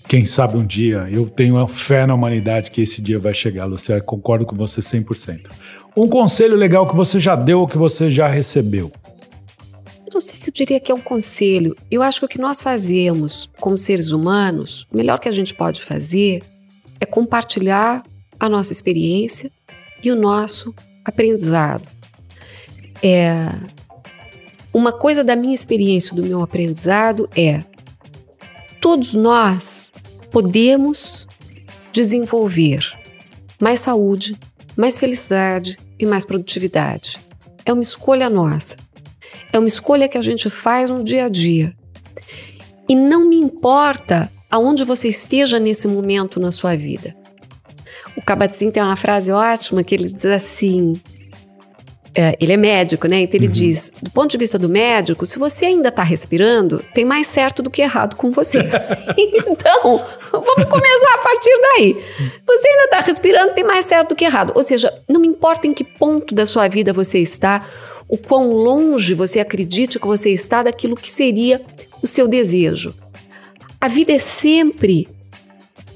Quem sabe um dia, eu tenho a fé na humanidade que esse dia vai chegar, Luciana. Concordo com você 100%. Um conselho legal que você já deu ou que você já recebeu?
Eu não sei se eu diria que é um conselho. Eu acho que o que nós fazemos como seres humanos, o melhor que a gente pode fazer é compartilhar a nossa experiência e o nosso aprendizado. É, uma coisa da minha experiência, do meu aprendizado é todos nós podemos desenvolver mais saúde, mais felicidade e mais produtividade. É uma escolha nossa. É uma escolha que a gente faz no dia a dia. E não me importa aonde você esteja nesse momento na sua vida. O Kabat-Zinn tem uma frase ótima que ele diz assim: é, ele é médico, né? Então ele uhum. diz: do ponto de vista do médico, se você ainda está respirando, tem mais certo do que errado com você. *laughs* então, vamos começar a partir daí. Você ainda está respirando, tem mais certo do que errado. Ou seja, não importa em que ponto da sua vida você está, o quão longe você acredite que você está daquilo que seria o seu desejo. A vida é sempre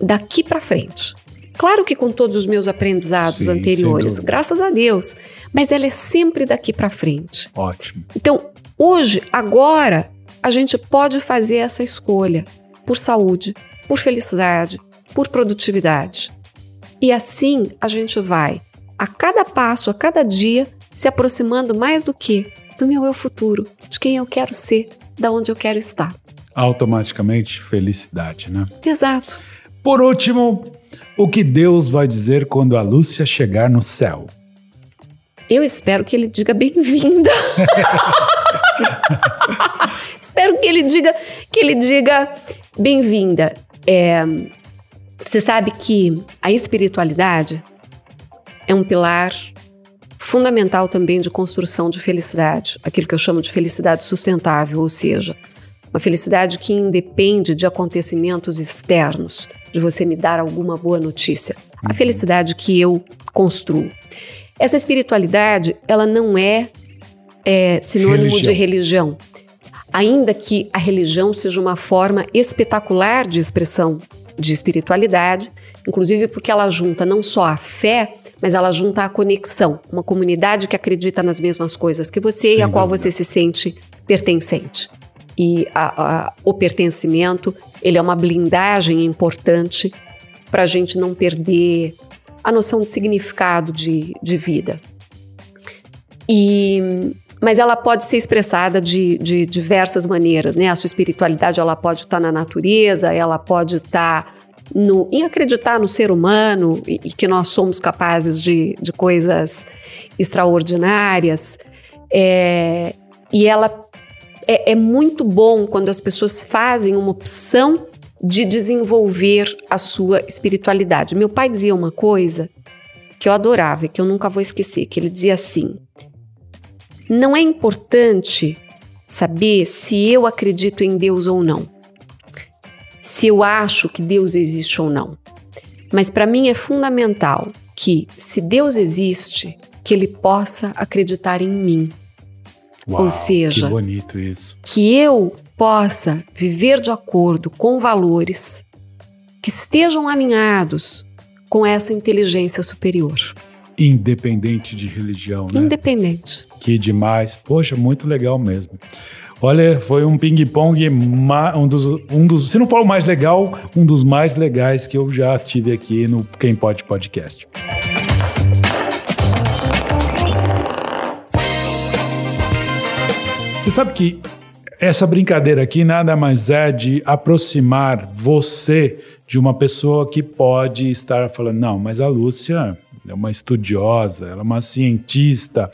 daqui para frente. Claro que com todos os meus aprendizados Sim, anteriores, graças a Deus, mas ela é sempre daqui para frente.
Ótimo.
Então, hoje, agora, a gente pode fazer essa escolha por saúde, por felicidade, por produtividade. E assim a gente vai, a cada passo, a cada dia, se aproximando mais do que do meu eu futuro, de quem eu quero ser, da onde eu quero estar.
Automaticamente felicidade, né?
Exato.
Por último, o que Deus vai dizer quando a Lúcia chegar no céu?
Eu espero que ele diga bem-vinda. *laughs* espero que ele diga que ele diga bem-vinda. É, você sabe que a espiritualidade é um pilar fundamental também de construção de felicidade, aquilo que eu chamo de felicidade sustentável, ou seja, uma felicidade que independe de acontecimentos externos, de você me dar alguma boa notícia. A felicidade que eu construo. Essa espiritualidade, ela não é, é sinônimo religião. de religião. Ainda que a religião seja uma forma espetacular de expressão de espiritualidade, inclusive porque ela junta não só a fé, mas ela junta a conexão, uma comunidade que acredita nas mesmas coisas que você Sem e a qual você se sente pertencente. E a, a, o pertencimento, ele é uma blindagem importante para a gente não perder a noção de significado de, de vida. E, mas ela pode ser expressada de, de diversas maneiras, né? A sua espiritualidade ela pode estar tá na natureza, ela pode estar tá no, em acreditar no ser humano e, e que nós somos capazes de, de coisas extraordinárias. É, e ela é, é muito bom quando as pessoas fazem uma opção de desenvolver a sua espiritualidade. Meu pai dizia uma coisa que eu adorava e que eu nunca vou esquecer, que ele dizia assim: Não é importante saber se eu acredito em Deus ou não. Se eu acho que Deus existe ou não. Mas para mim é fundamental que se Deus existe, que ele possa acreditar em mim.
Uau,
ou seja,
que bonito isso.
Que eu possa viver de acordo com valores que estejam alinhados com essa inteligência superior.
Independente de religião, né?
Independente.
Que demais. Poxa, muito legal mesmo. Olha, foi um ping-pong, um dos, um dos, se não for o mais legal, um dos mais legais que eu já tive aqui no Quem Pode Podcast. Você sabe que essa brincadeira aqui nada mais é de aproximar você de uma pessoa que pode estar falando, não, mas a Lúcia é uma estudiosa, ela é uma cientista,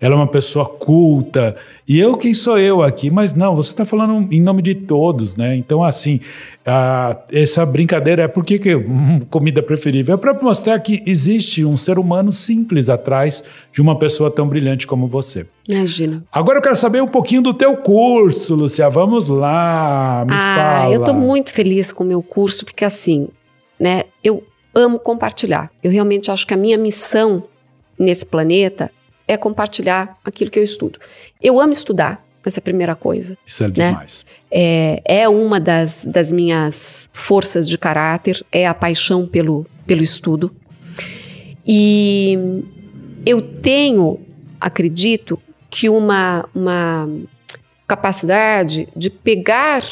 ela é uma pessoa culta, e eu quem sou eu aqui? Mas não, você está falando em nome de todos, né? Então, assim, a, essa brincadeira é porque que hum, comida preferível? É para mostrar que existe um ser humano simples atrás de uma pessoa tão brilhante como você.
Imagina.
Agora eu quero saber um pouquinho do teu curso, Lucia. Vamos lá, me
ah,
fala.
Eu estou muito feliz com o meu curso, porque assim, né, eu amo compartilhar. Eu realmente acho que a minha missão nesse planeta é compartilhar aquilo que eu estudo. Eu amo estudar, essa é a primeira coisa.
Isso é né? demais.
É, é uma das, das minhas forças de caráter, é a paixão pelo, pelo estudo. E eu tenho, acredito, que uma, uma capacidade de pegar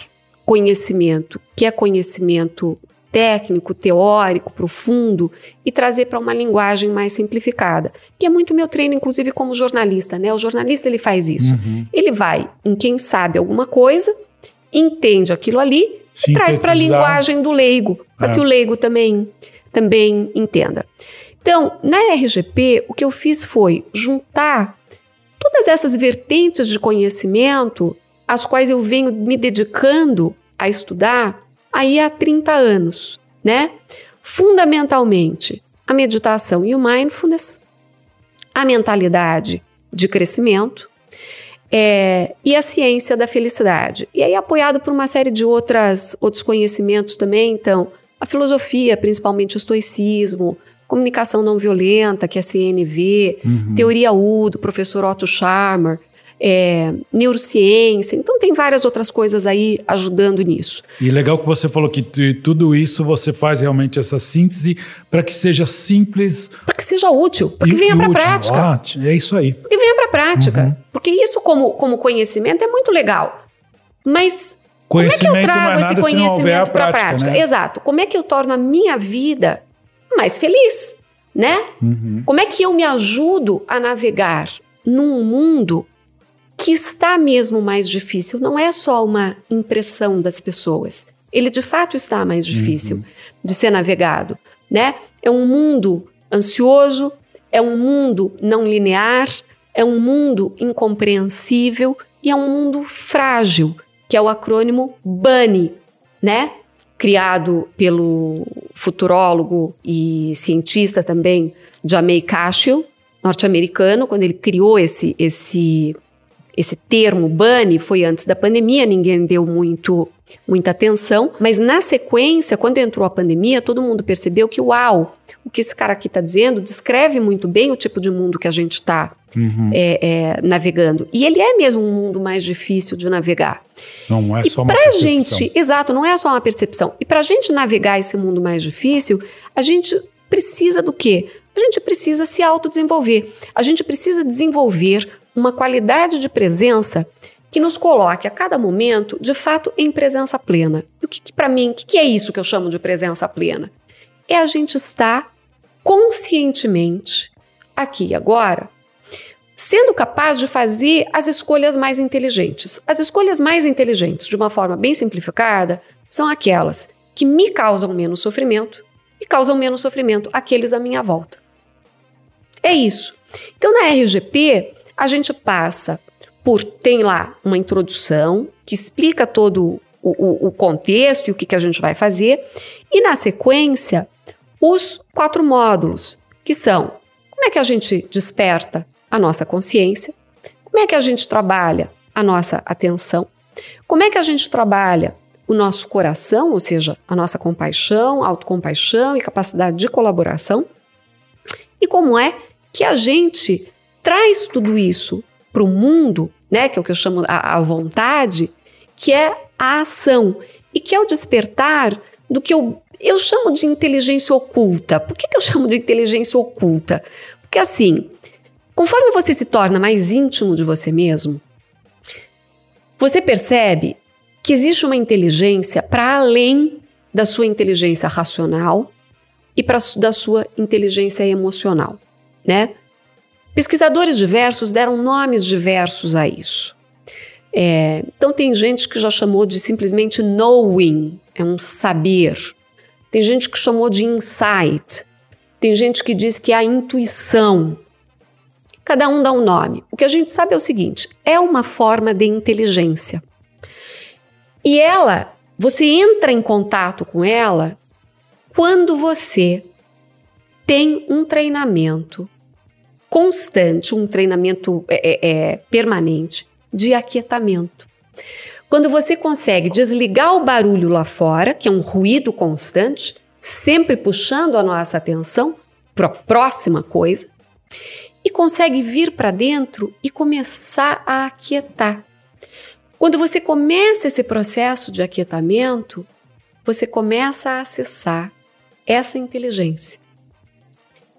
conhecimento, que é conhecimento técnico, teórico, profundo e trazer para uma linguagem mais simplificada, que é muito meu treino, inclusive como jornalista, né? O jornalista ele faz isso. Uhum. Ele vai em quem sabe alguma coisa, entende aquilo ali e traz para a linguagem do leigo, para é. que o leigo também também entenda. Então, na RGP, o que eu fiz foi juntar todas essas vertentes de conhecimento às quais eu venho me dedicando a estudar aí há 30 anos, né? Fundamentalmente, a meditação e o mindfulness, a mentalidade de crescimento é, e a ciência da felicidade. E aí apoiado por uma série de outras, outros conhecimentos também, então, a filosofia, principalmente o estoicismo, comunicação não violenta, que é a CNV, uhum. teoria U, do professor Otto Scharmer, é, neurociência. Então, tem várias outras coisas aí ajudando nisso.
E legal que você falou que tudo isso você faz realmente essa síntese para que seja simples.
Para que seja útil, para que venha para a prática.
Ótimo, é isso aí.
Para que venha para a prática. Uhum. Porque isso, como, como conhecimento, é muito legal. Mas como é que eu trago é esse conhecimento para a prática? prática? Né? Exato. Como é que eu torno a minha vida mais feliz? Né? Uhum. Como é que eu me ajudo a navegar num mundo que está mesmo mais difícil. Não é só uma impressão das pessoas. Ele de fato está mais difícil uhum. de ser navegado, né? É um mundo ansioso, é um mundo não linear, é um mundo incompreensível e é um mundo frágil, que é o acrônimo BUNNY, né? Criado pelo futurólogo e cientista também Jamey Cashill, norte-americano, quando ele criou esse esse esse termo bunny foi antes da pandemia, ninguém deu muito muita atenção, mas na sequência, quando entrou a pandemia, todo mundo percebeu que, uau, o que esse cara aqui está dizendo descreve muito bem o tipo de mundo que a gente está uhum. é, é, navegando. E ele é mesmo um mundo mais difícil de navegar.
Não é
e
só uma percepção.
gente, exato, não é só uma percepção. E para a gente navegar esse mundo mais difícil, a gente precisa do quê? A gente precisa se autodesenvolver. A gente precisa desenvolver uma qualidade de presença que nos coloque a cada momento, de fato, em presença plena. E o que, que para mim, o que, que é isso que eu chamo de presença plena? É a gente estar conscientemente aqui e agora, sendo capaz de fazer as escolhas mais inteligentes. As escolhas mais inteligentes, de uma forma bem simplificada, são aquelas que me causam menos sofrimento e causam menos sofrimento àqueles à minha volta. É isso. Então, na RGP, a gente passa por, tem lá uma introdução que explica todo o, o, o contexto e o que, que a gente vai fazer, e na sequência, os quatro módulos, que são como é que a gente desperta a nossa consciência, como é que a gente trabalha a nossa atenção, como é que a gente trabalha o nosso coração, ou seja, a nossa compaixão, autocompaixão e capacidade de colaboração, e como é que a gente traz tudo isso para o mundo, né, que é o que eu chamo a, a vontade, que é a ação e que é o despertar do que eu, eu chamo de inteligência oculta. Por que, que eu chamo de inteligência oculta? Porque assim, conforme você se torna mais íntimo de você mesmo, você percebe que existe uma inteligência para além da sua inteligência racional e para da sua inteligência emocional, né? Pesquisadores diversos deram nomes diversos a isso. É, então, tem gente que já chamou de simplesmente knowing, é um saber. Tem gente que chamou de insight. Tem gente que diz que é a intuição. Cada um dá um nome. O que a gente sabe é o seguinte: é uma forma de inteligência. E ela, você entra em contato com ela quando você tem um treinamento constante, um treinamento é, é, é, permanente de aquietamento. Quando você consegue desligar o barulho lá fora, que é um ruído constante, sempre puxando a nossa atenção para a próxima coisa, e consegue vir para dentro e começar a aquietar. Quando você começa esse processo de aquietamento, você começa a acessar essa inteligência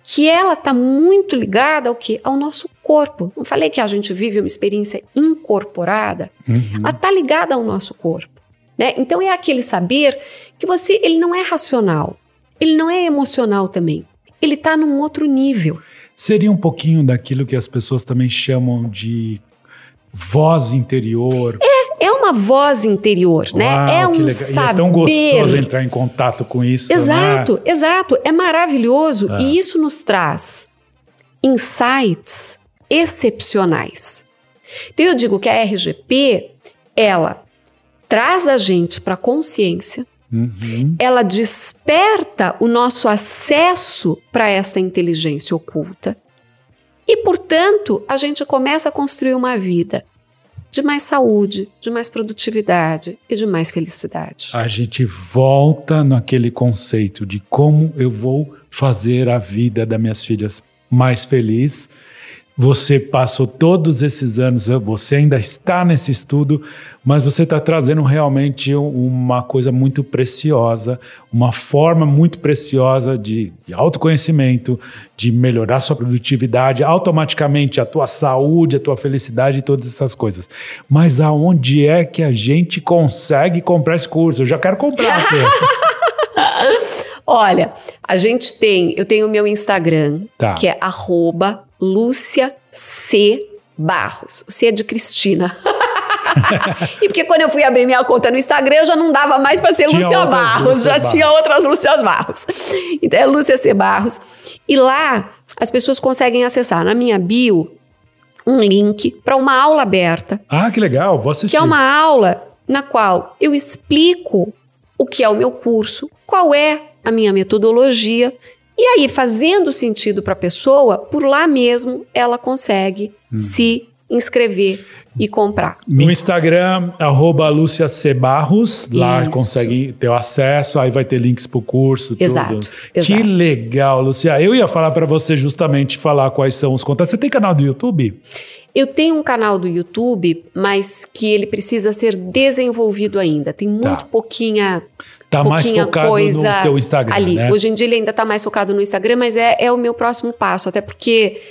que ela está muito ligada ao que? Ao nosso corpo. Não falei que a gente vive uma experiência incorporada? Uhum. Ela está ligada ao nosso corpo. Né? Então é aquele saber que você ele não é racional, ele não é emocional também. Ele está num outro nível.
Seria um pouquinho daquilo que as pessoas também chamam de voz interior.
É, uma voz interior, né?
Uau,
é um saber.
E é tão gostoso entrar em contato com isso.
Exato,
né?
exato. É maravilhoso é. e isso nos traz insights excepcionais. Então eu digo que a RGP, ela traz a gente para a consciência,
Uhum.
ela desperta o nosso acesso para esta inteligência oculta e, portanto, a gente começa a construir uma vida de mais saúde, de mais produtividade e de mais felicidade.
A gente volta naquele conceito de como eu vou fazer a vida das minhas filhas mais feliz. Você passou todos esses anos, você ainda está nesse estudo, mas você está trazendo realmente uma coisa muito preciosa, uma forma muito preciosa de, de autoconhecimento, de melhorar sua produtividade, automaticamente a tua saúde, a tua felicidade e todas essas coisas. Mas aonde é que a gente consegue comprar esse curso? Eu já quero comprar. *laughs*
Olha, a gente tem, eu tenho o meu Instagram,
Tá.
que é arroba Lúcia C. Barros. O C é de Cristina. *laughs* e porque quando eu fui abrir minha conta no Instagram, já não dava mais para ser
Tinha
Lúcia Barros,
Lúcia
já
Barros.
tinha outras Lúcias Barros. Então é Lúcia C. Barros. E lá as pessoas conseguem acessar na minha bio um link para uma aula aberta
ah, que legal, vou assistir.
que é uma aula na qual eu explico o que é o meu curso, qual é a minha metodologia, e aí, fazendo sentido para a pessoa, por lá mesmo ela consegue se inscrever e comprar.
No Instagram, arroba Lúcia C. Barros, lá
Isso.
consegue ter o acesso, aí vai ter links pro curso, tudo.
Exato,
Que
exato.
legal, Lúcia. Eu ia falar para você justamente falar quais são os contatos. Você tem canal do YouTube?
Eu tenho um canal do YouTube, mas que ele precisa ser desenvolvido ainda. Tem muito
Tá.
pouquinha,
Tá mais
pouquinha
focado
coisa
no teu Instagram,
ali.
né?
Hoje em dia ele ainda está mais focado no Instagram, mas é, é o meu próximo passo, até porque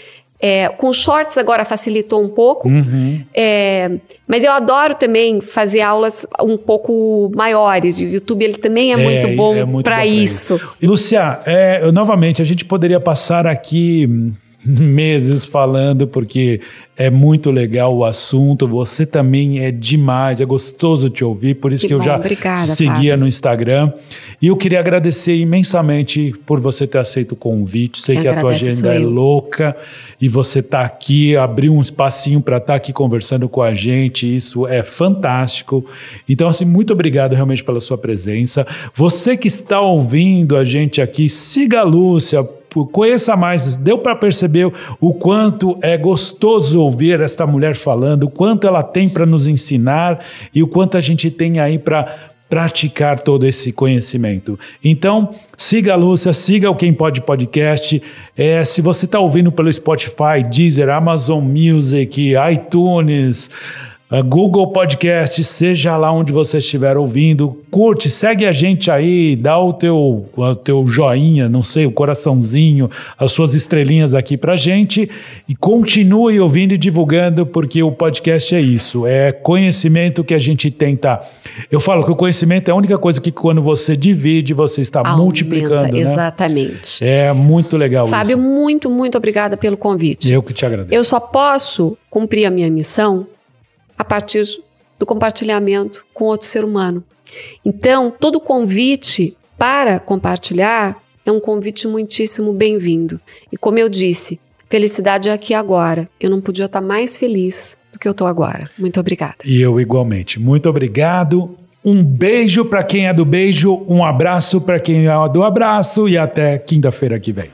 é, com shorts agora facilitou um pouco.
Uhum.
É, mas eu adoro também fazer aulas um pouco maiores. E o YouTube ele também é,
É,
muito bom
é
para isso.
E, Lúcia, é, novamente, a gente poderia passar aqui hum, *laughs* meses falando, porque é muito legal o assunto. Você também é demais, é gostoso te ouvir, por isso
Que
que, eu já
obrigada,
seguia
Fábio.
no Instagram. E eu queria agradecer imensamente por você ter aceito o convite. Sei
Quem
que a tua agenda é
eu.
louca e você tá aqui, abriu um espacinho para estar aqui conversando com a gente. Isso é fantástico. Então, assim, muito obrigado realmente pela sua presença. Você que está ouvindo a gente aqui, siga a Lúcia. Conheça mais, deu para perceber o quanto é gostoso ouvir esta mulher falando, o quanto ela tem para nos ensinar e o quanto a gente tem aí para praticar todo esse conhecimento. Então, siga a Lúcia, siga o Quem Pode Podcast. É, se você está ouvindo pelo Spotify, Deezer, Amazon Music, iTunes, Google Podcast, seja lá onde você estiver ouvindo, curte, segue a gente aí, dá o teu, o teu joinha, não sei, o coraçãozinho, as suas estrelinhas aqui pra gente e continue ouvindo e divulgando, porque o podcast é isso, é conhecimento que a gente tenta. Eu falo que o conhecimento é a única coisa que quando você divide, você está
Aumenta,
multiplicando, né?
Exatamente.
É muito legal
Fábio,
isso.
muito, muito obrigada pelo convite.
Eu que te agradeço.
Eu só posso cumprir a minha missão a partir do compartilhamento com outro ser humano. Então, todo convite para compartilhar é um convite muitíssimo bem-vindo. E como eu disse, felicidade é aqui agora. Eu não podia estar mais feliz do que eu estou agora. Muito obrigada.
E eu igualmente. Muito obrigado. Um beijo para quem é do beijo, um abraço para quem é do abraço e até quinta-feira que vem.